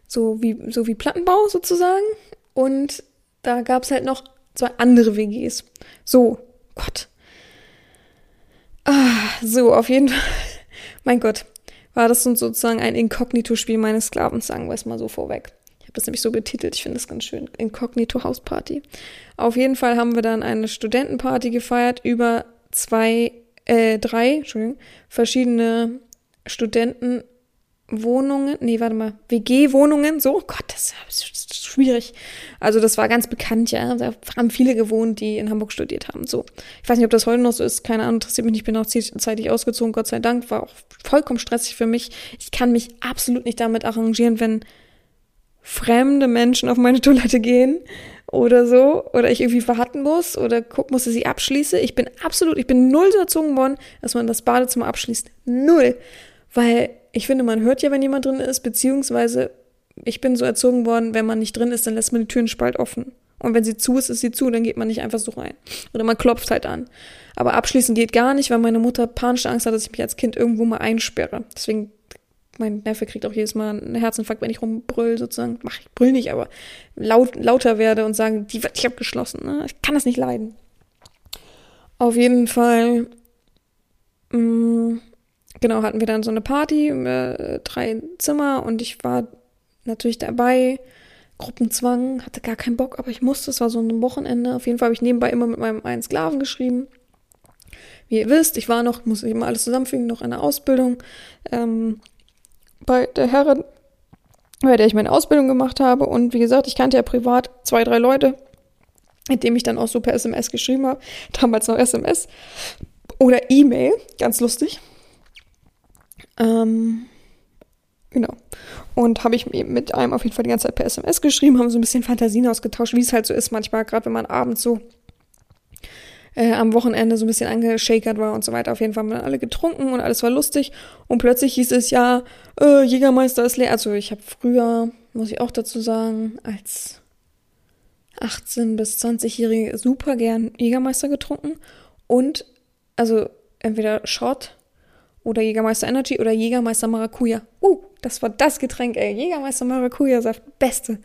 Speaker 1: so wie, so wie Plattenbau sozusagen. Und da gab es halt noch zwei andere WGs. So, Gott. Ah, so, auf jeden Fall mein Gott, war das sozusagen ein Inkognito-Spiel meines Sklaven, sagen wir es mal so vorweg. Ich habe das nämlich so betitelt, ich finde das ganz schön. Inkognito-Hausparty. Auf jeden Fall haben wir dann eine Studentenparty gefeiert über zwei, äh, drei, Entschuldigung, verschiedene Studenten Wohnungen, nee, warte mal, WG-Wohnungen, so, oh Gott, das ist schwierig. Also das war ganz bekannt, ja. Da haben viele gewohnt, die in Hamburg studiert haben. So. Ich weiß nicht, ob das heute noch so ist, keine Ahnung, interessiert mich nicht, ich bin auch zeitig ausgezogen, Gott sei Dank, war auch vollkommen stressig für mich. Ich kann mich absolut nicht damit arrangieren, wenn fremde Menschen auf meine Toilette gehen oder so oder ich irgendwie warten muss oder gucken muss, dass ich abschließe. Ich bin absolut, ich bin null so erzogen worden, dass man das Badezimmer abschließt. Null. Weil ich finde, man hört ja, wenn jemand drin ist, beziehungsweise ich bin so erzogen worden, wenn man nicht drin ist, dann lässt man die Türen spalt offen. Und wenn sie zu ist, ist sie zu, dann geht man nicht einfach so rein. Oder man klopft halt an. Aber abschließen geht gar nicht, weil meine Mutter panische Angst hat, dass ich mich als Kind irgendwo mal einsperre. Deswegen, mein Neffe kriegt auch jedes Mal einen Herzinfarkt, wenn ich rumbrüll, sozusagen. Mach ich brüll nicht, aber laut, lauter werde und sage, die wird nicht abgeschlossen. Ne? Ich kann das nicht leiden. Auf jeden Fall, mh, mm, genau, hatten wir dann so eine Party, äh, drei Zimmer und ich war natürlich dabei. Gruppenzwang, hatte gar keinen Bock, aber ich musste, es war so ein Wochenende. Auf jeden Fall habe ich nebenbei immer mit meinem einen Sklaven geschrieben. Wie ihr wisst, ich war noch, muss ich immer alles zusammenfügen, noch eine Ausbildung ähm, bei der Herrin, bei der ich meine Ausbildung gemacht habe. Und wie gesagt, ich kannte ja privat zwei, drei Leute, mit denen ich dann auch so per SMS geschrieben habe. Damals noch SMS oder E-Mail, ganz lustig. Ähm, genau. Und habe ich mit einem auf jeden Fall die ganze Zeit per SMS geschrieben, haben so ein bisschen Fantasien ausgetauscht, wie es halt so ist manchmal, gerade wenn man abends so äh, am Wochenende so ein bisschen angeschakert war und so weiter. Auf jeden Fall haben wir alle getrunken und alles war lustig. Und plötzlich hieß es ja, äh, Jägermeister ist leer. Also ich habe früher, muss ich auch dazu sagen, als 18- bis 20-Jährige super gern Jägermeister getrunken. Und, also entweder Shot oder Jägermeister Energy oder Jägermeister Maracuja. Uh, das war das Getränk, ey. Jägermeister Maracuja-Saft, beste.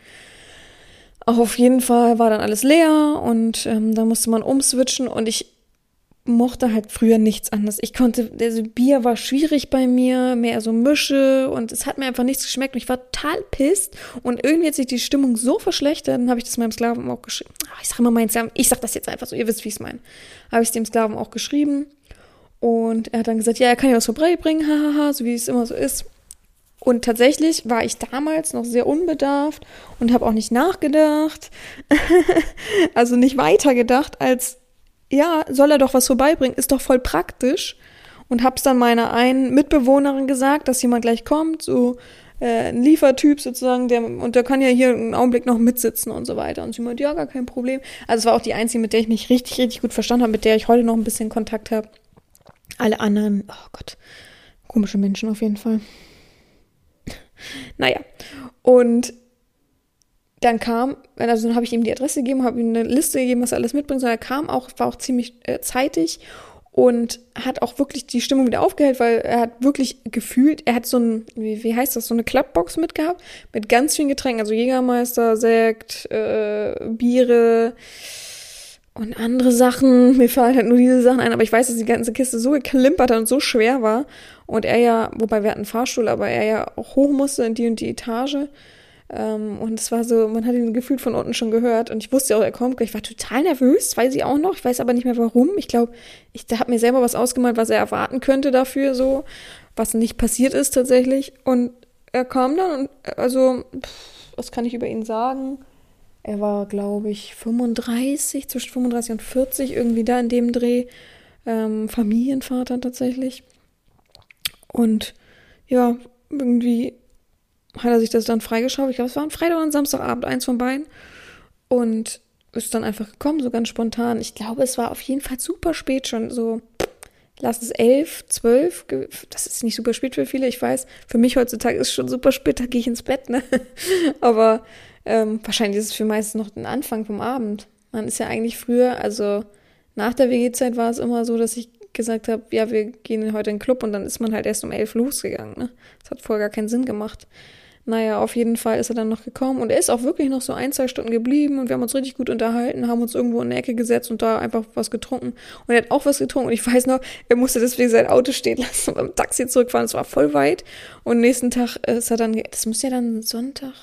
Speaker 1: Auf jeden Fall war dann alles leer und ähm, da musste man umswitchen und ich mochte halt früher nichts anderes. Ich konnte, also Bier war schwierig bei mir, mehr so Mische und es hat mir einfach nichts geschmeckt und ich war total pisst und irgendwie hat sich die Stimmung so verschlechtert, dann habe ich das meinem Sklaven auch geschrieben. Ah, ich sag immer meinen Sklaven, ich sag das jetzt einfach so, ihr wisst, wie ich es meine. Habe ich es dem Sklaven auch geschrieben und er hat dann gesagt, ja, er kann ja was vorbeibringen, hahaha, so wie es immer so ist. Und tatsächlich war ich damals noch sehr unbedarft und habe auch nicht nachgedacht, also nicht weitergedacht als, ja, soll er doch was vorbeibringen, ist doch voll praktisch. Und hab's dann meiner einen Mitbewohnerin gesagt, dass jemand gleich kommt, so äh, ein Liefertyp sozusagen, der, und der kann ja hier einen Augenblick noch mitsitzen und so weiter. Und sie meinte, ja, gar kein Problem. Also es war auch die einzige, mit der ich mich richtig, richtig gut verstanden habe, mit der ich heute noch ein bisschen Kontakt habe. Alle anderen, oh Gott, komische Menschen auf jeden Fall. Naja, und dann kam, also dann habe ich ihm die Adresse gegeben, habe ihm eine Liste gegeben, was er alles mitbringt, sondern er kam auch, war auch ziemlich äh, zeitig und hat auch wirklich die Stimmung wieder aufgehellt, weil er hat wirklich gefühlt, er hat so ein, wie, wie heißt das, so eine Klappbox mitgehabt mit ganz vielen Getränken, also Jägermeister, Sekt, äh, Biere und andere Sachen. Mir fallen halt nur diese Sachen ein, aber ich weiß, dass die ganze Kiste so geklimpert hat und so schwer war und er ja, wobei wir hatten einen Fahrstuhl, aber er ja auch hoch musste in die und die Etage. Ähm, und es war so, man hat ihn gefühlt von unten schon gehört. Und ich wusste auch, er kommt. Ich war total nervös, weiß ich auch noch. Ich weiß aber nicht mehr warum. Ich glaube, ich habe mir selber was ausgemalt, was er erwarten könnte dafür, so, was nicht passiert ist tatsächlich. Und er kam dann und also, pff, was kann ich über ihn sagen? Er war, glaube ich, 35, zwischen 35 und 40, irgendwie da in dem Dreh. Ähm, Familienvater tatsächlich. Und ja, irgendwie hat er sich das dann freigeschaut. Ich glaube, es war ein Freitag oder ein Samstagabend, eins von beiden. Und ist dann einfach gekommen, so ganz spontan. Ich glaube, es war auf jeden Fall super spät schon, so lass es elf, zwölf. Das ist nicht super spät für viele, ich weiß. Für mich heutzutage ist es schon super spät, da gehe ich ins Bett, ne? Aber ähm, wahrscheinlich ist es für meistens noch ein Anfang vom Abend. Man ist ja eigentlich früher, also nach der WG-Zeit war es immer so, dass ich gesagt habe, ja, wir gehen heute in den Club und dann ist man halt erst um elf losgegangen. Ne? Das hat vorher gar keinen Sinn gemacht. Naja, auf jeden Fall ist er dann noch gekommen und er ist auch wirklich noch so ein, zwei Stunden geblieben und wir haben uns richtig gut unterhalten, haben uns irgendwo in eine Ecke gesetzt und da einfach was getrunken. Und er hat auch was getrunken und ich weiß noch, er musste deswegen sein Auto stehen lassen und beim Taxi zurückfahren. Es war voll weit und nächsten Tag ist er dann, das muss ja dann Sonntag,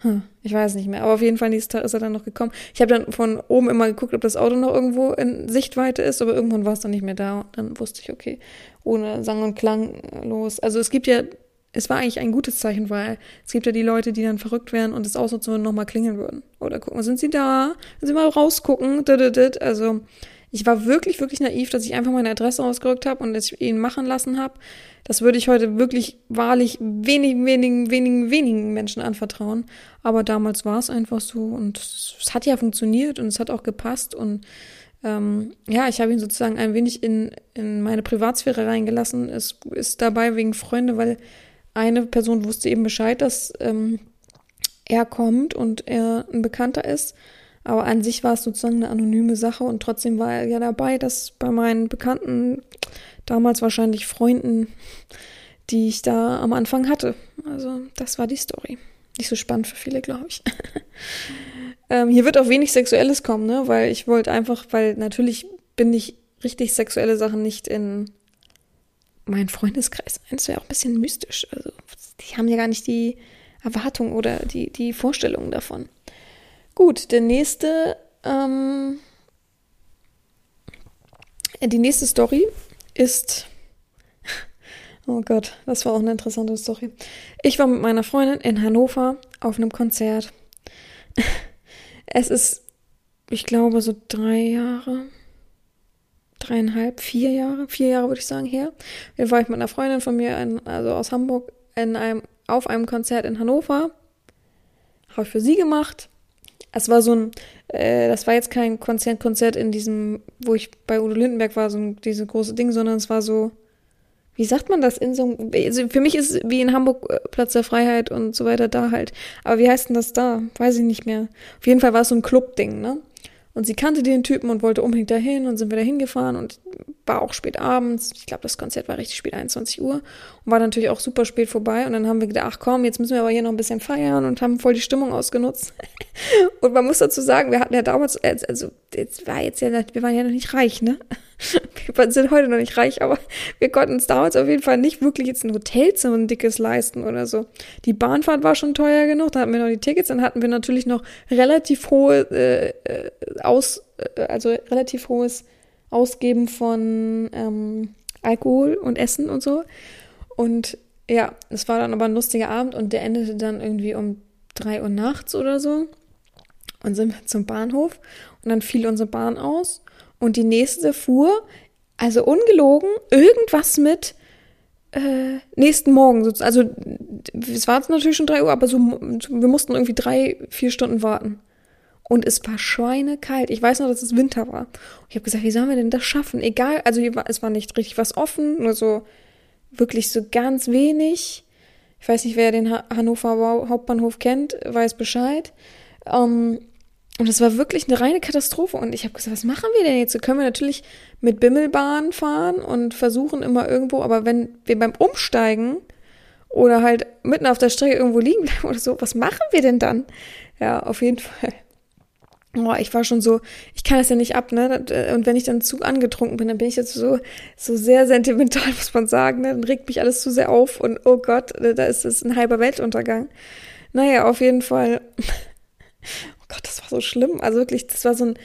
Speaker 1: hm, ich weiß nicht mehr. Aber auf jeden Fall nächsten Tag ist er dann noch gekommen. Ich habe dann von oben immer geguckt, ob das Auto noch irgendwo in Sichtweite ist, aber irgendwann war es dann nicht mehr da. Und dann wusste ich, okay, ohne Sang und Klang los. Also es gibt ja, es war eigentlich ein gutes Zeichen, weil es gibt ja die Leute, die dann verrückt werden und das ausnutzen und nochmal klingeln würden. Oder gucken, sind sie da? Wenn sie mal rausgucken? Also Ich war wirklich, wirklich naiv, dass ich einfach meine Adresse ausgerückt habe und es ihn machen lassen habe. Das würde ich heute wirklich wahrlich wenigen, wenigen, wenigen, wenigen Menschen anvertrauen. Aber damals war es einfach so und es hat ja funktioniert und es hat auch gepasst und ähm, ja, ich habe ihn sozusagen ein wenig in, in meine Privatsphäre reingelassen. Es ist dabei wegen Freunde, weil eine Person wusste eben Bescheid, dass ähm, er kommt und er ein Bekannter ist. Aber an sich war es sozusagen eine anonyme Sache und trotzdem war er ja dabei, dass bei meinen Bekannten, damals wahrscheinlich Freunden, die ich da am Anfang hatte. Also das war die Story. Nicht so spannend für viele, glaube ich. ähm, hier wird auch wenig Sexuelles kommen, ne? Weil ich wollte einfach, weil natürlich bin ich richtig sexuelle Sachen nicht in meinen Freundeskreis ein. Das wäre auch ein bisschen mystisch. Also, die haben ja gar nicht die Erwartung oder die, die Vorstellungen davon. Gut, der nächste, ähm, die nächste Story ist, oh Gott, das war auch eine interessante Story. Ich war mit meiner Freundin in Hannover auf einem Konzert. Es ist, ich glaube, so drei Jahre, dreieinhalb, vier Jahre, vier Jahre würde ich sagen her. Wir war ich mit einer Freundin von mir, in, also aus Hamburg, in einem, auf einem Konzert in Hannover. Habe ich für sie gemacht. Es war so ein, äh, das war jetzt kein Konzert, Konzert in diesem, wo ich bei Udo Lindenberg war, so ein, dieses große Ding, sondern es war so, wie sagt man das in so einem, also für mich ist es wie in Hamburg äh, Platz der Freiheit und so weiter da halt. Aber wie heißt denn das da? Weiß ich nicht mehr. Auf jeden Fall war es so ein Club-Ding, ne? Und sie kannte den Typen und wollte unbedingt dahin und sind wir da hingefahren und war auch spät abends. Ich glaube, das Konzert war richtig spät, 21 Uhr. Und war natürlich auch super spät vorbei. Und dann haben wir gedacht, ach komm, jetzt müssen wir aber hier noch ein bisschen feiern und haben voll die Stimmung ausgenutzt. und man muss dazu sagen, wir hatten ja damals, also, jetzt war jetzt ja, wir waren ja noch nicht reich, ne? wir sind heute noch nicht reich, aber wir konnten uns damals auf jeden Fall nicht wirklich jetzt ein Hotelzimmer ein dickes leisten oder so. Die Bahnfahrt war schon teuer genug, da hatten wir noch die Tickets, dann hatten wir natürlich noch relativ hohe äh, äh aus, äh, also relativ hohes Ausgeben von ähm, Alkohol und Essen und so. Und ja, es war dann aber ein lustiger Abend und der endete dann irgendwie um drei Uhr nachts oder so. Und sind wir zum Bahnhof und dann fiel unsere Bahn aus und die nächste fuhr, also ungelogen, irgendwas mit äh, nächsten Morgen. Also es war natürlich schon drei Uhr, aber so, wir mussten irgendwie drei, vier Stunden warten. Und es war schweinekalt. Ich weiß noch, dass es Winter war. Und ich habe gesagt, wie sollen wir denn das schaffen? Egal, also es war nicht richtig was offen, nur so wirklich so ganz wenig. Ich weiß nicht, wer den Hannover Hauptbahnhof kennt, weiß Bescheid. Ähm, und es war wirklich eine reine Katastrophe. Und ich habe gesagt, was machen wir denn jetzt? So können wir natürlich mit Bimmelbahn fahren und versuchen immer irgendwo, aber wenn wir beim Umsteigen oder halt mitten auf der Strecke irgendwo liegen bleiben oder so, was machen wir denn dann? Ja, auf jeden Fall. Oh, ich war schon so, ich kann das ja nicht ab, ne? Und wenn ich dann zu angetrunken bin, dann bin ich jetzt so, so sehr sentimental, muss man sagen, ne? Dann regt mich alles zu sehr auf und oh Gott, da ist es ein halber Weltuntergang. Naja, auf jeden Fall Gott, das war so schlimm. Also wirklich, das war so ein,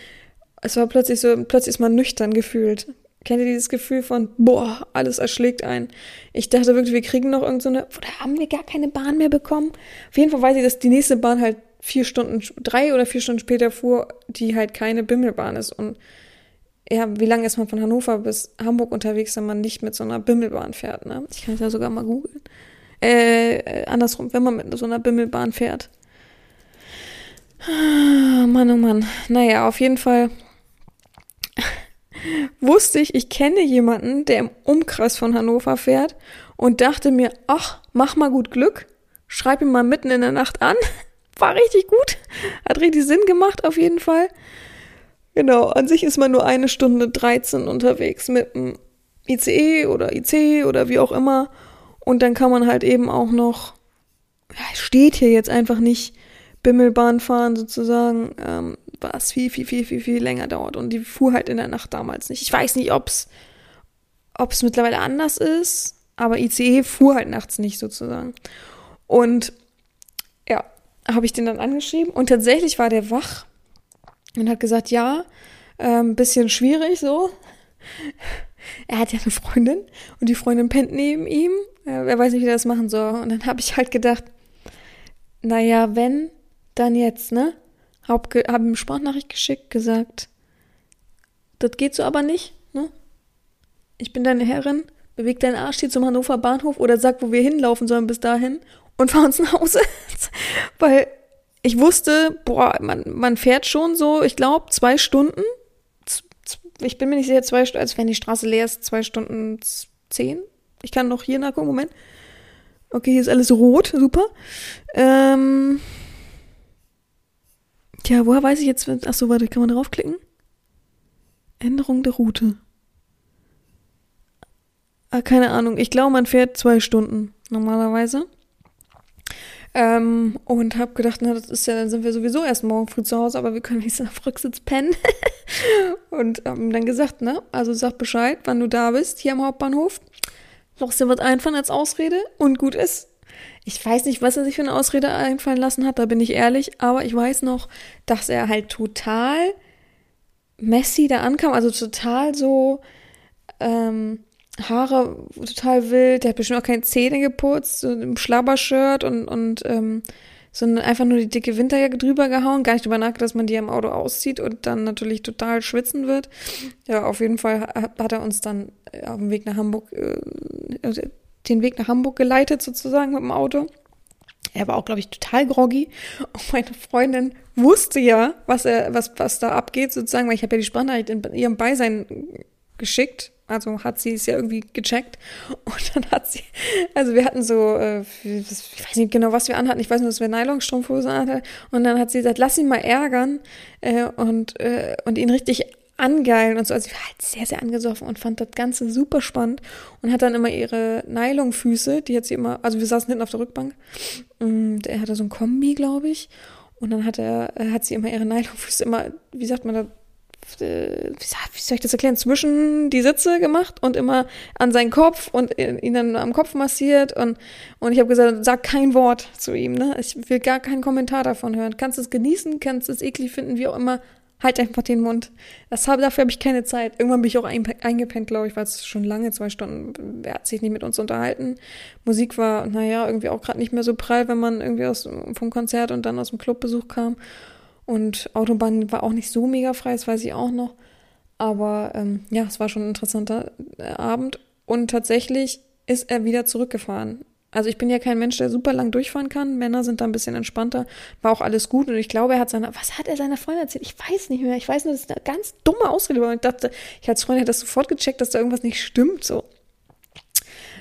Speaker 1: es war plötzlich so, plötzlich ist man nüchtern gefühlt. Kennt ihr dieses Gefühl von, boah, alles erschlägt ein? Ich dachte wirklich, wir kriegen noch irgendeine, so oder haben wir gar keine Bahn mehr bekommen? Auf jeden Fall weiß ich, dass die nächste Bahn halt vier Stunden, drei oder vier Stunden später fuhr, die halt keine Bimmelbahn ist. Und ja, wie lange ist man von Hannover bis Hamburg unterwegs, wenn man nicht mit so einer Bimmelbahn fährt, ne? Ich kann es ja sogar mal googeln. Äh, äh, andersrum, wenn man mit so einer Bimmelbahn fährt. Ah, Mann, oh Mann. Naja, auf jeden Fall wusste ich, ich kenne jemanden, der im Umkreis von Hannover fährt und dachte mir, ach, mach mal gut Glück, schreib ihn mal mitten in der Nacht an. War richtig gut. Hat richtig Sinn gemacht, auf jeden Fall. Genau, an sich ist man nur eine Stunde 13 unterwegs mit dem ICE oder IC oder wie auch immer. Und dann kann man halt eben auch noch, ja, steht hier jetzt einfach nicht, Bimmelbahn fahren sozusagen, ähm, was viel, viel, viel, viel, viel länger dauert. Und die fuhr halt in der Nacht damals nicht. Ich weiß nicht, ob's, ob's mittlerweile anders ist, aber ICE fuhr halt nachts nicht sozusagen. Und ja, habe ich den dann angeschrieben und tatsächlich war der wach und hat gesagt, ja, ähm, bisschen schwierig so. Er hat ja eine Freundin und die Freundin pennt neben ihm. Äh, wer weiß nicht, wie er das machen soll. Und dann habe ich halt gedacht, naja, wenn, dann jetzt, ne? Hab, hab ihm Sprachnachricht geschickt, gesagt, das geht so aber nicht, ne? Ich bin deine Herrin, beweg deinen Arsch hier zum Hannover Bahnhof oder sag, wo wir hinlaufen sollen bis dahin und fahr uns nach Hause. Weil ich wusste, boah, man, man fährt schon so, ich glaube, zwei Stunden. Ich bin mir nicht sicher, zwei Stunden, als wenn die Straße leer ist, zwei Stunden zehn. Ich kann noch hier nachgucken, Moment. Okay, hier ist alles rot, super. Ähm, Tja, woher weiß ich jetzt, achso, warte, kann man draufklicken? Änderung der Route. Ah, keine Ahnung. Ich glaube, man fährt zwei Stunden normalerweise. Ähm, und habe gedacht, na, das ist ja, dann sind wir sowieso erst morgen früh zu Hause, aber wir können nicht auf Rücksitz pennen. und haben dann gesagt, ne, also sag Bescheid, wann du da bist, hier am Hauptbahnhof. Machst dir was einfallen als Ausrede und gut ist. Ich weiß nicht, was er sich für eine Ausrede einfallen lassen hat, da bin ich ehrlich, aber ich weiß noch, dass er halt total messy da ankam, also total so ähm, Haare total wild, der hat bestimmt auch keine Zähne geputzt, so im Schlabbershirt und, und ähm, sondern einfach nur die dicke Winterjacke drüber gehauen, gar nicht drüber nachgedacht, dass man die im Auto auszieht und dann natürlich total schwitzen wird. Ja, auf jeden Fall hat er uns dann auf dem Weg nach Hamburg, äh, den Weg nach Hamburg geleitet sozusagen mit dem Auto. Er war auch, glaube ich, total groggy. Und meine Freundin wusste ja, was er, was, was da abgeht, sozusagen, weil ich habe ja die Sprachnachricht in ihrem Beisein geschickt also hat sie es ja irgendwie gecheckt. Und dann hat sie, also wir hatten so, äh, ich weiß nicht genau, was wir anhatten. Ich weiß nur, dass wir Nylonstrumpfhosen hatten. Und dann hat sie gesagt, lass ihn mal ärgern äh, und, äh, und ihn richtig angeilen und so. Also ich war halt sehr, sehr angesoffen und fand das Ganze super spannend und hat dann immer ihre Nylonfüße, die hat sie immer, also wir saßen hinten auf der Rückbank und er hatte so ein Kombi, glaube ich. Und dann hat er, äh, hat sie immer ihre Nylonfüße immer, wie sagt man da, äh, wie soll ich das erklären, zwischen die Sitze gemacht und immer an seinen Kopf und ihn dann am Kopf massiert und, und ich habe gesagt, sag kein Wort zu ihm, ne? Ich will gar keinen Kommentar davon hören. Kannst es genießen, kannst es eklig finden, wie auch immer, halt einfach den Mund. Das habe, dafür habe ich keine Zeit. Irgendwann bin ich auch eingepennt, glaube ich, weil es schon lange, zwei Stunden, er hat sich nicht mit uns unterhalten. Musik war, naja, irgendwie auch gerade nicht mehr so prall, wenn man irgendwie aus, vom Konzert und dann aus dem Clubbesuch kam. Und Autobahn war auch nicht so mega frei, das weiß ich auch noch. Aber ähm, ja, es war schon ein interessanter äh, Abend. Und tatsächlich ist er wieder zurückgefahren. Also ich bin ja kein Mensch, der super lang durchfahren kann. Männer sind da ein bisschen entspannter. War auch alles gut. Und ich glaube, er hat seiner, was hat er seiner Freundin erzählt? Ich weiß nicht mehr. Ich weiß nur, das ist eine ganz dumme Ausrede war. Ich dachte, ich als Freundin hätte das sofort gecheckt, dass da irgendwas nicht stimmt, so.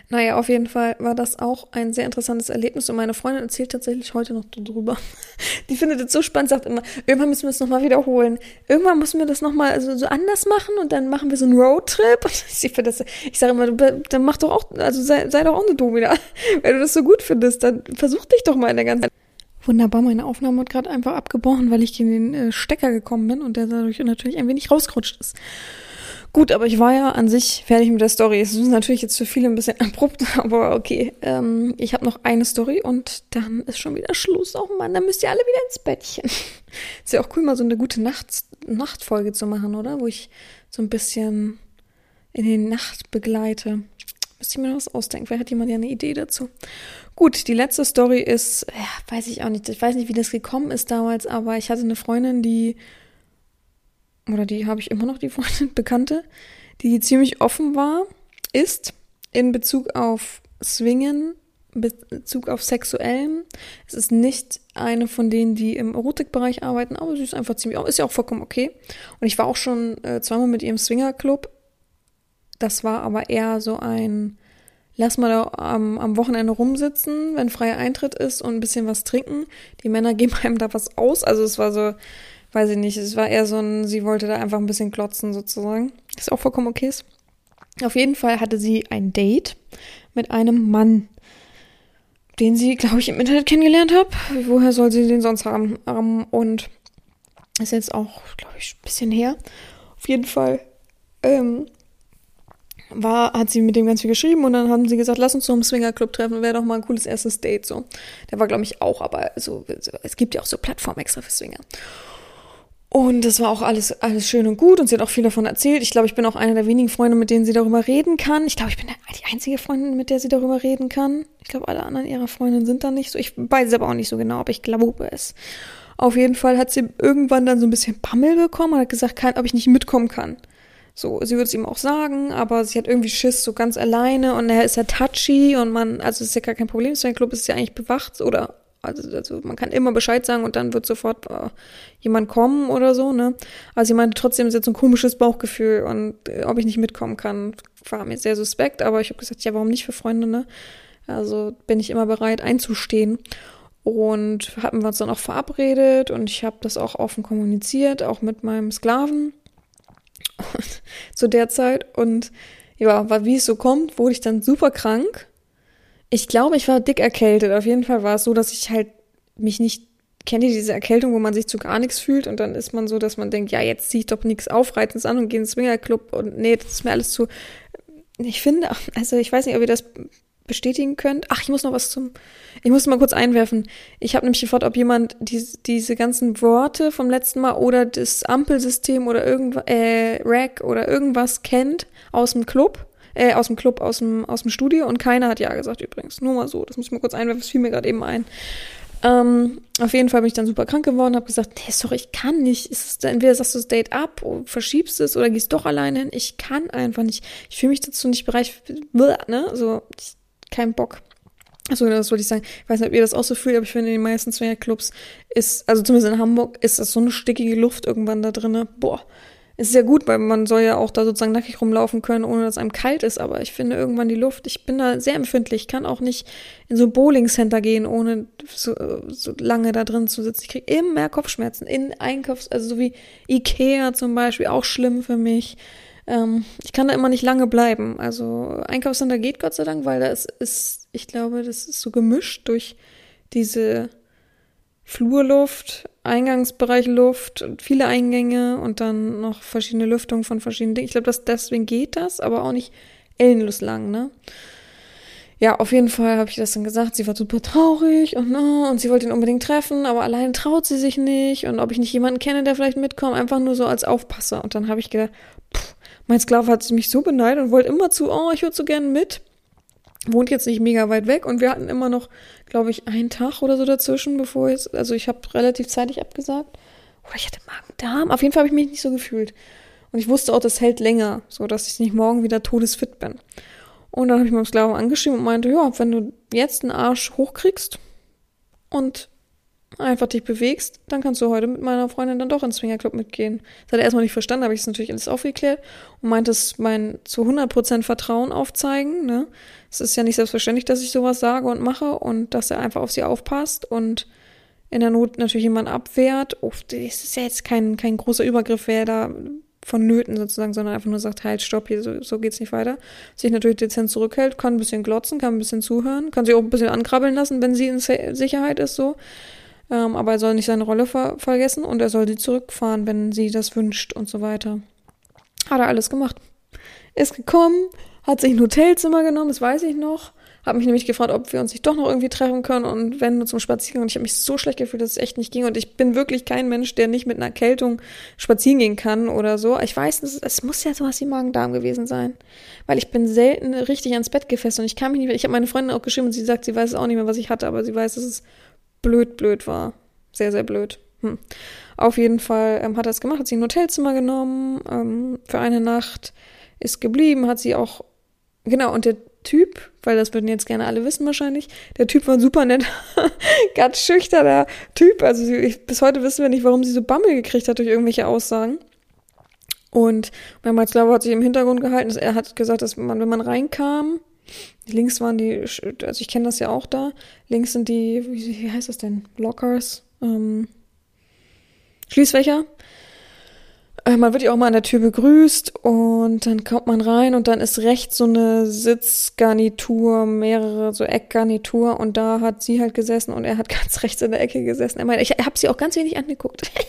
Speaker 1: Naja, auf jeden Fall war das auch ein sehr interessantes Erlebnis und meine Freundin erzählt tatsächlich heute noch darüber. Die findet es so spannend, sagt immer, irgendwann müssen wir es nochmal wiederholen. Irgendwann müssen wir das nochmal also so anders machen und dann machen wir so einen Roadtrip. Ich, ich sage immer, dann mach doch auch, also sei, sei doch auch eine Domina. Wenn du das so gut findest, dann versuch dich doch mal in der ganzen Wunderbar, meine Aufnahme hat gerade einfach abgebrochen, weil ich in den äh, Stecker gekommen bin und der dadurch natürlich ein wenig rausgerutscht ist. Gut, aber ich war ja an sich fertig mit der Story. Es ist natürlich jetzt für viele ein bisschen abrupt, aber okay. Ähm, ich habe noch eine Story und dann ist schon wieder Schluss. Oh Mann, dann müsst ihr alle wieder ins Bettchen. ist ja auch cool, mal so eine gute Nacht Nachtfolge zu machen, oder? Wo ich so ein bisschen in die Nacht begleite. Müsste ich mir noch was ausdenken. Vielleicht hat jemand ja eine Idee dazu. Gut, die letzte Story ist, ja, weiß ich auch nicht. Ich weiß nicht, wie das gekommen ist damals, aber ich hatte eine Freundin, die oder die habe ich immer noch, die Freundin, Bekannte, die ziemlich offen war, ist in Bezug auf Swingen, Bezug auf Sexuellem. Es ist nicht eine von denen, die im Erotikbereich arbeiten, aber sie ist einfach ziemlich, ist ja auch vollkommen okay. Und ich war auch schon äh, zweimal mit ihrem Swingerclub. Das war aber eher so ein, lass mal da am, am Wochenende rumsitzen, wenn freier Eintritt ist und ein bisschen was trinken. Die Männer geben einem da was aus. Also es war so, weiß ich nicht, es war eher so ein, sie wollte da einfach ein bisschen klotzen sozusagen. Ist auch vollkommen okay. Auf jeden Fall hatte sie ein Date mit einem Mann, den sie, glaube ich, im Internet kennengelernt hat. Woher soll sie den sonst haben? Und ist jetzt auch, glaube ich, ein bisschen her. Auf jeden Fall ähm, war, hat sie mit dem ganz viel geschrieben und dann haben sie gesagt, lass uns im Swingerclub treffen, wäre doch mal ein cooles erstes Date so. Der war, glaube ich, auch, aber so, es gibt ja auch so Plattformen extra für Swinger. Und das war auch alles, alles schön und gut und sie hat auch viel davon erzählt. Ich glaube, ich bin auch eine der wenigen Freunde, mit denen sie darüber reden kann. Ich glaube, ich bin die einzige Freundin, mit der sie darüber reden kann. Ich glaube, alle anderen ihrer Freundinnen sind da nicht so. Ich weiß aber auch nicht so genau, aber ich glaube es. Auf jeden Fall hat sie irgendwann dann so ein bisschen Bammel bekommen und hat gesagt, kann, ob ich nicht mitkommen kann. So, sie würde es ihm auch sagen, aber sie hat irgendwie Schiss, so ganz alleine und er ist ja touchy und man, also es ist ja gar kein Problem, so ein Club ist ja eigentlich bewacht oder also, also man kann immer Bescheid sagen und dann wird sofort äh, jemand kommen oder so, ne? Also sie meinte trotzdem, hat so ein komisches Bauchgefühl und äh, ob ich nicht mitkommen kann, war mir sehr suspekt, aber ich habe gesagt, ja, warum nicht für Freunde, ne? Also bin ich immer bereit einzustehen. Und hatten wir uns dann auch verabredet und ich habe das auch offen kommuniziert, auch mit meinem Sklaven zu der Zeit. Und ja, wie es so kommt, wurde ich dann super krank ich glaube, ich war dick erkältet. Auf jeden Fall war es so, dass ich halt mich nicht kennt ihr diese Erkältung, wo man sich zu gar nichts fühlt und dann ist man so, dass man denkt, ja, jetzt ziehe ich doch nichts Aufreitendes an und gehe ins Swingerclub und nee, das ist mir alles zu. Ich finde, also ich weiß nicht, ob ihr das bestätigen könnt. Ach, ich muss noch was zum. Ich muss mal kurz einwerfen. Ich habe nämlich gefragt, ob jemand die, diese ganzen Worte vom letzten Mal oder das Ampelsystem oder irgendwas, äh, Rack oder irgendwas kennt aus dem Club äh, aus dem Club, aus dem, aus dem Studio und keiner hat ja gesagt übrigens. Nur mal so, das muss ich mal kurz einwerfen, das fiel mir gerade eben ein. Ähm, auf jeden Fall bin ich dann super krank geworden, habe gesagt, nee, sorry, ich kann nicht. Ist es, entweder sagst du das Date ab, verschiebst es oder gehst doch alleine hin. Ich kann einfach nicht. Ich fühle mich dazu nicht bereit. Ne? So, ich, kein Bock. Achso, das wollte ich sagen. Ich weiß nicht, ob ihr das auch so fühlt, aber ich finde, in den meisten Swingerclubs ist, also zumindest in Hamburg, ist das so eine stickige Luft irgendwann da drinne. Boah, ist ja gut, weil man soll ja auch da sozusagen nackig rumlaufen können, ohne dass einem kalt ist. Aber ich finde irgendwann die Luft, ich bin da sehr empfindlich. Ich kann auch nicht in so ein Bowling-Center gehen, ohne so, so lange da drin zu sitzen. Ich kriege immer mehr Kopfschmerzen in Einkaufs-, also so wie Ikea zum Beispiel, auch schlimm für mich. Ähm, ich kann da immer nicht lange bleiben. Also Einkaufscenter geht Gott sei Dank, weil da ist, ist ich glaube, das ist so gemischt durch diese Flurluft, Eingangsbereich Luft, viele Eingänge und dann noch verschiedene Lüftungen von verschiedenen Dingen. Ich glaube, deswegen geht das, aber auch nicht ellenlos lang, ne? Ja, auf jeden Fall habe ich das dann gesagt. Sie war super traurig und, oh, und sie wollte ihn unbedingt treffen, aber allein traut sie sich nicht und ob ich nicht jemanden kenne, der vielleicht mitkommt, einfach nur so als Aufpasser. Und dann habe ich gedacht, pff, mein Sklave hat mich so beneidet und wollte immer zu, oh, ich würde so gerne mit wohnt jetzt nicht mega weit weg und wir hatten immer noch, glaube ich, einen Tag oder so dazwischen, bevor jetzt, also ich habe relativ zeitig abgesagt. Oder ich hatte Magen-Darm. Auf jeden Fall habe ich mich nicht so gefühlt. Und ich wusste auch, das hält länger, so dass ich nicht morgen wieder todesfit bin. Und dann habe ich meinem Sklaven angeschrieben und meinte, ja, wenn du jetzt einen Arsch hochkriegst und einfach dich bewegst, dann kannst du heute mit meiner Freundin dann doch ins Swingerclub mitgehen. Das hat er erstmal nicht verstanden, habe ich es natürlich alles aufgeklärt und meinte es mein zu 100% Vertrauen aufzeigen, ne? Es ist ja nicht selbstverständlich, dass ich sowas sage und mache und dass er einfach auf sie aufpasst und in der Not natürlich jemand abwehrt. Oh, das ist ja jetzt kein, kein großer Übergriff, wer da vonnöten sozusagen, sondern einfach nur sagt, halt, stopp, hier, so, so geht's nicht weiter. Sich natürlich dezent zurückhält, kann ein bisschen glotzen, kann ein bisschen zuhören, kann sich auch ein bisschen ankrabbeln lassen, wenn sie in Sicherheit ist, so. Ähm, aber er soll nicht seine Rolle ver vergessen und er soll sie zurückfahren, wenn sie das wünscht und so weiter. Hat er alles gemacht. Ist gekommen, hat sich ein Hotelzimmer genommen, das weiß ich noch. Hat mich nämlich gefragt, ob wir uns nicht doch noch irgendwie treffen können und wenn nur zum Spaziergang. Und ich habe mich so schlecht gefühlt, dass es echt nicht ging. Und ich bin wirklich kein Mensch, der nicht mit einer Erkältung spazieren gehen kann oder so. Ich weiß, es muss ja sowas wie Magen-Darm gewesen sein. Weil ich bin selten richtig ans Bett gefesselt und ich kann mich nicht, ich habe meine Freundin auch geschrieben und sie sagt, sie weiß auch nicht mehr, was ich hatte, aber sie weiß, dass es blöd, blöd war. Sehr, sehr blöd. Hm. Auf jeden Fall ähm, hat er es gemacht, hat sie ein Hotelzimmer genommen ähm, für eine Nacht, ist geblieben, hat sie auch, genau, und der Typ, weil das würden jetzt gerne alle wissen wahrscheinlich, der Typ war super nett, ganz schüchterner Typ, also sie, ich, bis heute wissen wir nicht, warum sie so Bammel gekriegt hat durch irgendwelche Aussagen. Und mein Malzlauer hat sich im Hintergrund gehalten, er hat gesagt, dass man, wenn man reinkam, Links waren die, also ich kenne das ja auch da. Links sind die, wie, wie heißt das denn? Lockers, ähm, Schließfächer. Äh, man wird ja auch mal an der Tür begrüßt und dann kommt man rein und dann ist rechts so eine Sitzgarnitur, mehrere so Eckgarnitur und da hat sie halt gesessen und er hat ganz rechts in der Ecke gesessen. Er meinte, ich habe sie auch ganz wenig angeguckt.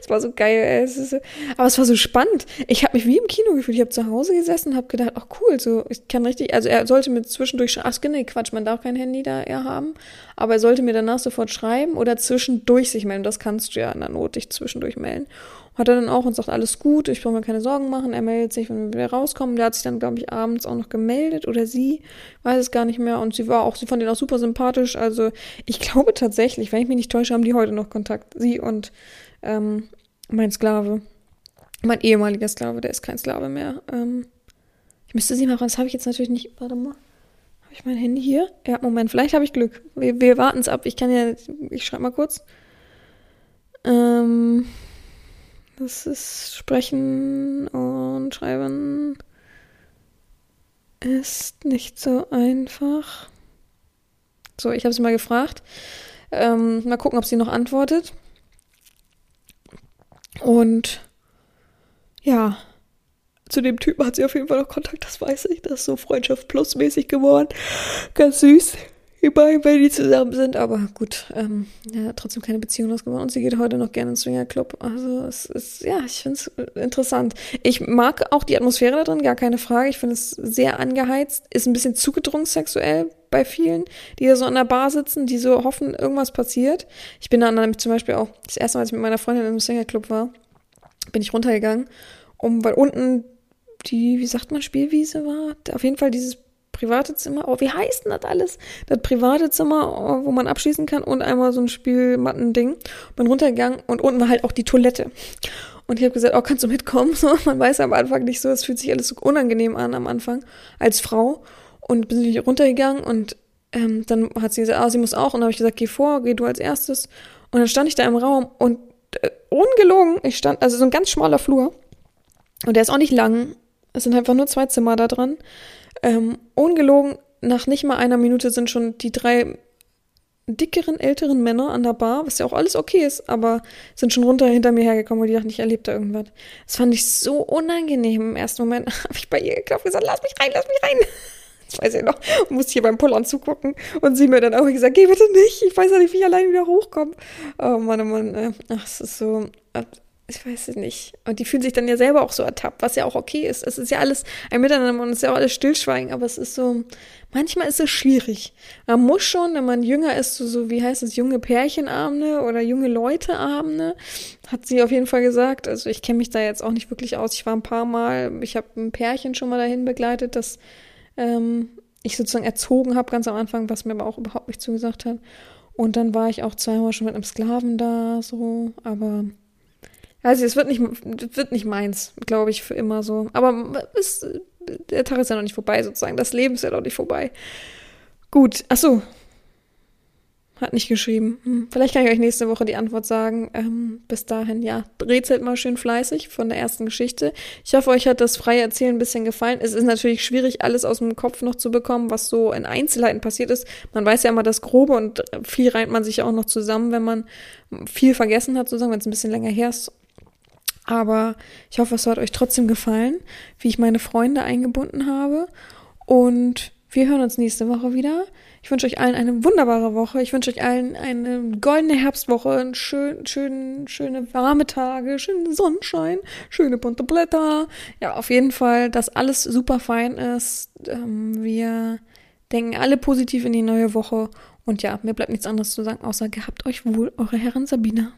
Speaker 1: Es war so geil. Es ist, aber es war so spannend. Ich habe mich wie im Kino gefühlt. Ich habe zu Hause gesessen und habe gedacht, ach cool, so ich kann richtig, also er sollte mir zwischendurch, ach nee, Quatsch, man darf kein Handy da eher haben, aber er sollte mir danach sofort schreiben oder zwischendurch sich melden. Das kannst du ja in der Not dich zwischendurch melden. Hat er dann auch und sagt, alles gut, ich brauche mir keine Sorgen machen. Er meldet sich, wenn wir wieder rauskommen. Der hat sich dann, glaube ich, abends auch noch gemeldet oder sie, weiß es gar nicht mehr. Und sie war auch, sie fand ihn auch super sympathisch. Also ich glaube tatsächlich, wenn ich mich nicht täusche, haben die heute noch Kontakt. Sie und ähm, mein Sklave. Mein ehemaliger Sklave, der ist kein Sklave mehr. Ähm, ich müsste sie mal ran. Das habe ich jetzt natürlich nicht. Warte mal. Habe ich mein Handy hier? Ja, Moment. Vielleicht habe ich Glück. Wir, wir warten es ab. Ich kann ja. Ich schreibe mal kurz. Ähm, das ist Sprechen und Schreiben ist nicht so einfach. So, ich habe sie mal gefragt. Ähm, mal gucken, ob sie noch antwortet. Und ja, zu dem Typen hat sie auf jeden Fall noch Kontakt, das weiß ich. Das ist so Freundschaft plus mäßig geworden. Ganz süß. Immerhin, wenn die zusammen sind, aber gut, ähm, ja, trotzdem keine Beziehung ausgemacht und sie geht heute noch gerne ins Swingerclub. Also es ist, ja, ich finde es interessant. Ich mag auch die Atmosphäre da drin, gar keine Frage. Ich finde es sehr angeheizt, ist ein bisschen zugedrungen sexuell bei vielen, die da so an der Bar sitzen, die so hoffen, irgendwas passiert. Ich bin dann nämlich zum Beispiel auch, das erste Mal, als ich mit meiner Freundin im Swingerclub war, bin ich runtergegangen, um, weil unten die, wie sagt man, Spielwiese war. Auf jeden Fall dieses private Zimmer. Oh, wie heißt denn das alles? Das private Zimmer, wo man abschließen kann und einmal so ein Spielmatten-Ding. Bin runtergegangen und unten war halt auch die Toilette. Und ich habe gesagt, oh, kannst du mitkommen? So, man weiß am Anfang nicht so, es fühlt sich alles so unangenehm an am Anfang als Frau. Und bin ich runtergegangen und ähm, dann hat sie gesagt, ah, sie muss auch. Und dann habe ich gesagt, geh vor, geh du als erstes. Und dann stand ich da im Raum und äh, ungelogen, ich stand, also so ein ganz schmaler Flur. Und der ist auch nicht lang. Es sind einfach nur zwei Zimmer da drin. Ähm, ungelogen, nach nicht mal einer Minute sind schon die drei dickeren, älteren Männer an der Bar, was ja auch alles okay ist, aber sind schon runter hinter mir hergekommen, weil die dachten, ich erlebe da irgendwas. Das fand ich so unangenehm im ersten Moment. habe ich bei ihr geklopft und gesagt, lass mich rein, lass mich rein. Das weiß ich noch. Und musste hier beim Pullern zugucken. Und sie mir dann auch gesagt, geh bitte nicht. Ich weiß ja nicht, wie ich allein wieder hochkomme. Oh Mann, oh Mann. Äh, ach, es ist so ich weiß es nicht. Und die fühlen sich dann ja selber auch so ertappt, was ja auch okay ist. Es ist ja alles ein Miteinander und es ist ja auch alles Stillschweigen, aber es ist so, manchmal ist es schwierig. Man muss schon, wenn man jünger ist, so, so wie heißt es, junge Pärchenabende oder junge Leuteabende, hat sie auf jeden Fall gesagt. Also ich kenne mich da jetzt auch nicht wirklich aus. Ich war ein paar Mal, ich habe ein Pärchen schon mal dahin begleitet, das ähm, ich sozusagen erzogen habe ganz am Anfang, was mir aber auch überhaupt nicht zugesagt hat. Und dann war ich auch zweimal schon mit einem Sklaven da, so, aber also es wird nicht, wird nicht meins, glaube ich, für immer so. Aber es, der Tag ist ja noch nicht vorbei, sozusagen. Das Leben ist ja noch nicht vorbei. Gut, ach so. Hat nicht geschrieben. Hm. Vielleicht kann ich euch nächste Woche die Antwort sagen. Ähm, bis dahin, ja, rätselt mal schön fleißig von der ersten Geschichte. Ich hoffe, euch hat das freie Erzählen ein bisschen gefallen. Es ist natürlich schwierig, alles aus dem Kopf noch zu bekommen, was so in Einzelheiten passiert ist. Man weiß ja immer das Grobe und viel reimt man sich auch noch zusammen, wenn man viel vergessen hat, sozusagen, wenn es ein bisschen länger her ist. Aber ich hoffe, es hat euch trotzdem gefallen, wie ich meine Freunde eingebunden habe. Und wir hören uns nächste Woche wieder. Ich wünsche euch allen eine wunderbare Woche. Ich wünsche euch allen eine goldene Herbstwoche, schön, schön, schöne warme Tage, schönen Sonnenschein, schöne bunte Blätter. Ja, auf jeden Fall, dass alles super fein ist. Ähm, wir denken alle positiv in die neue Woche. Und ja, mir bleibt nichts anderes zu sagen, außer gehabt euch wohl, eure Herren Sabina.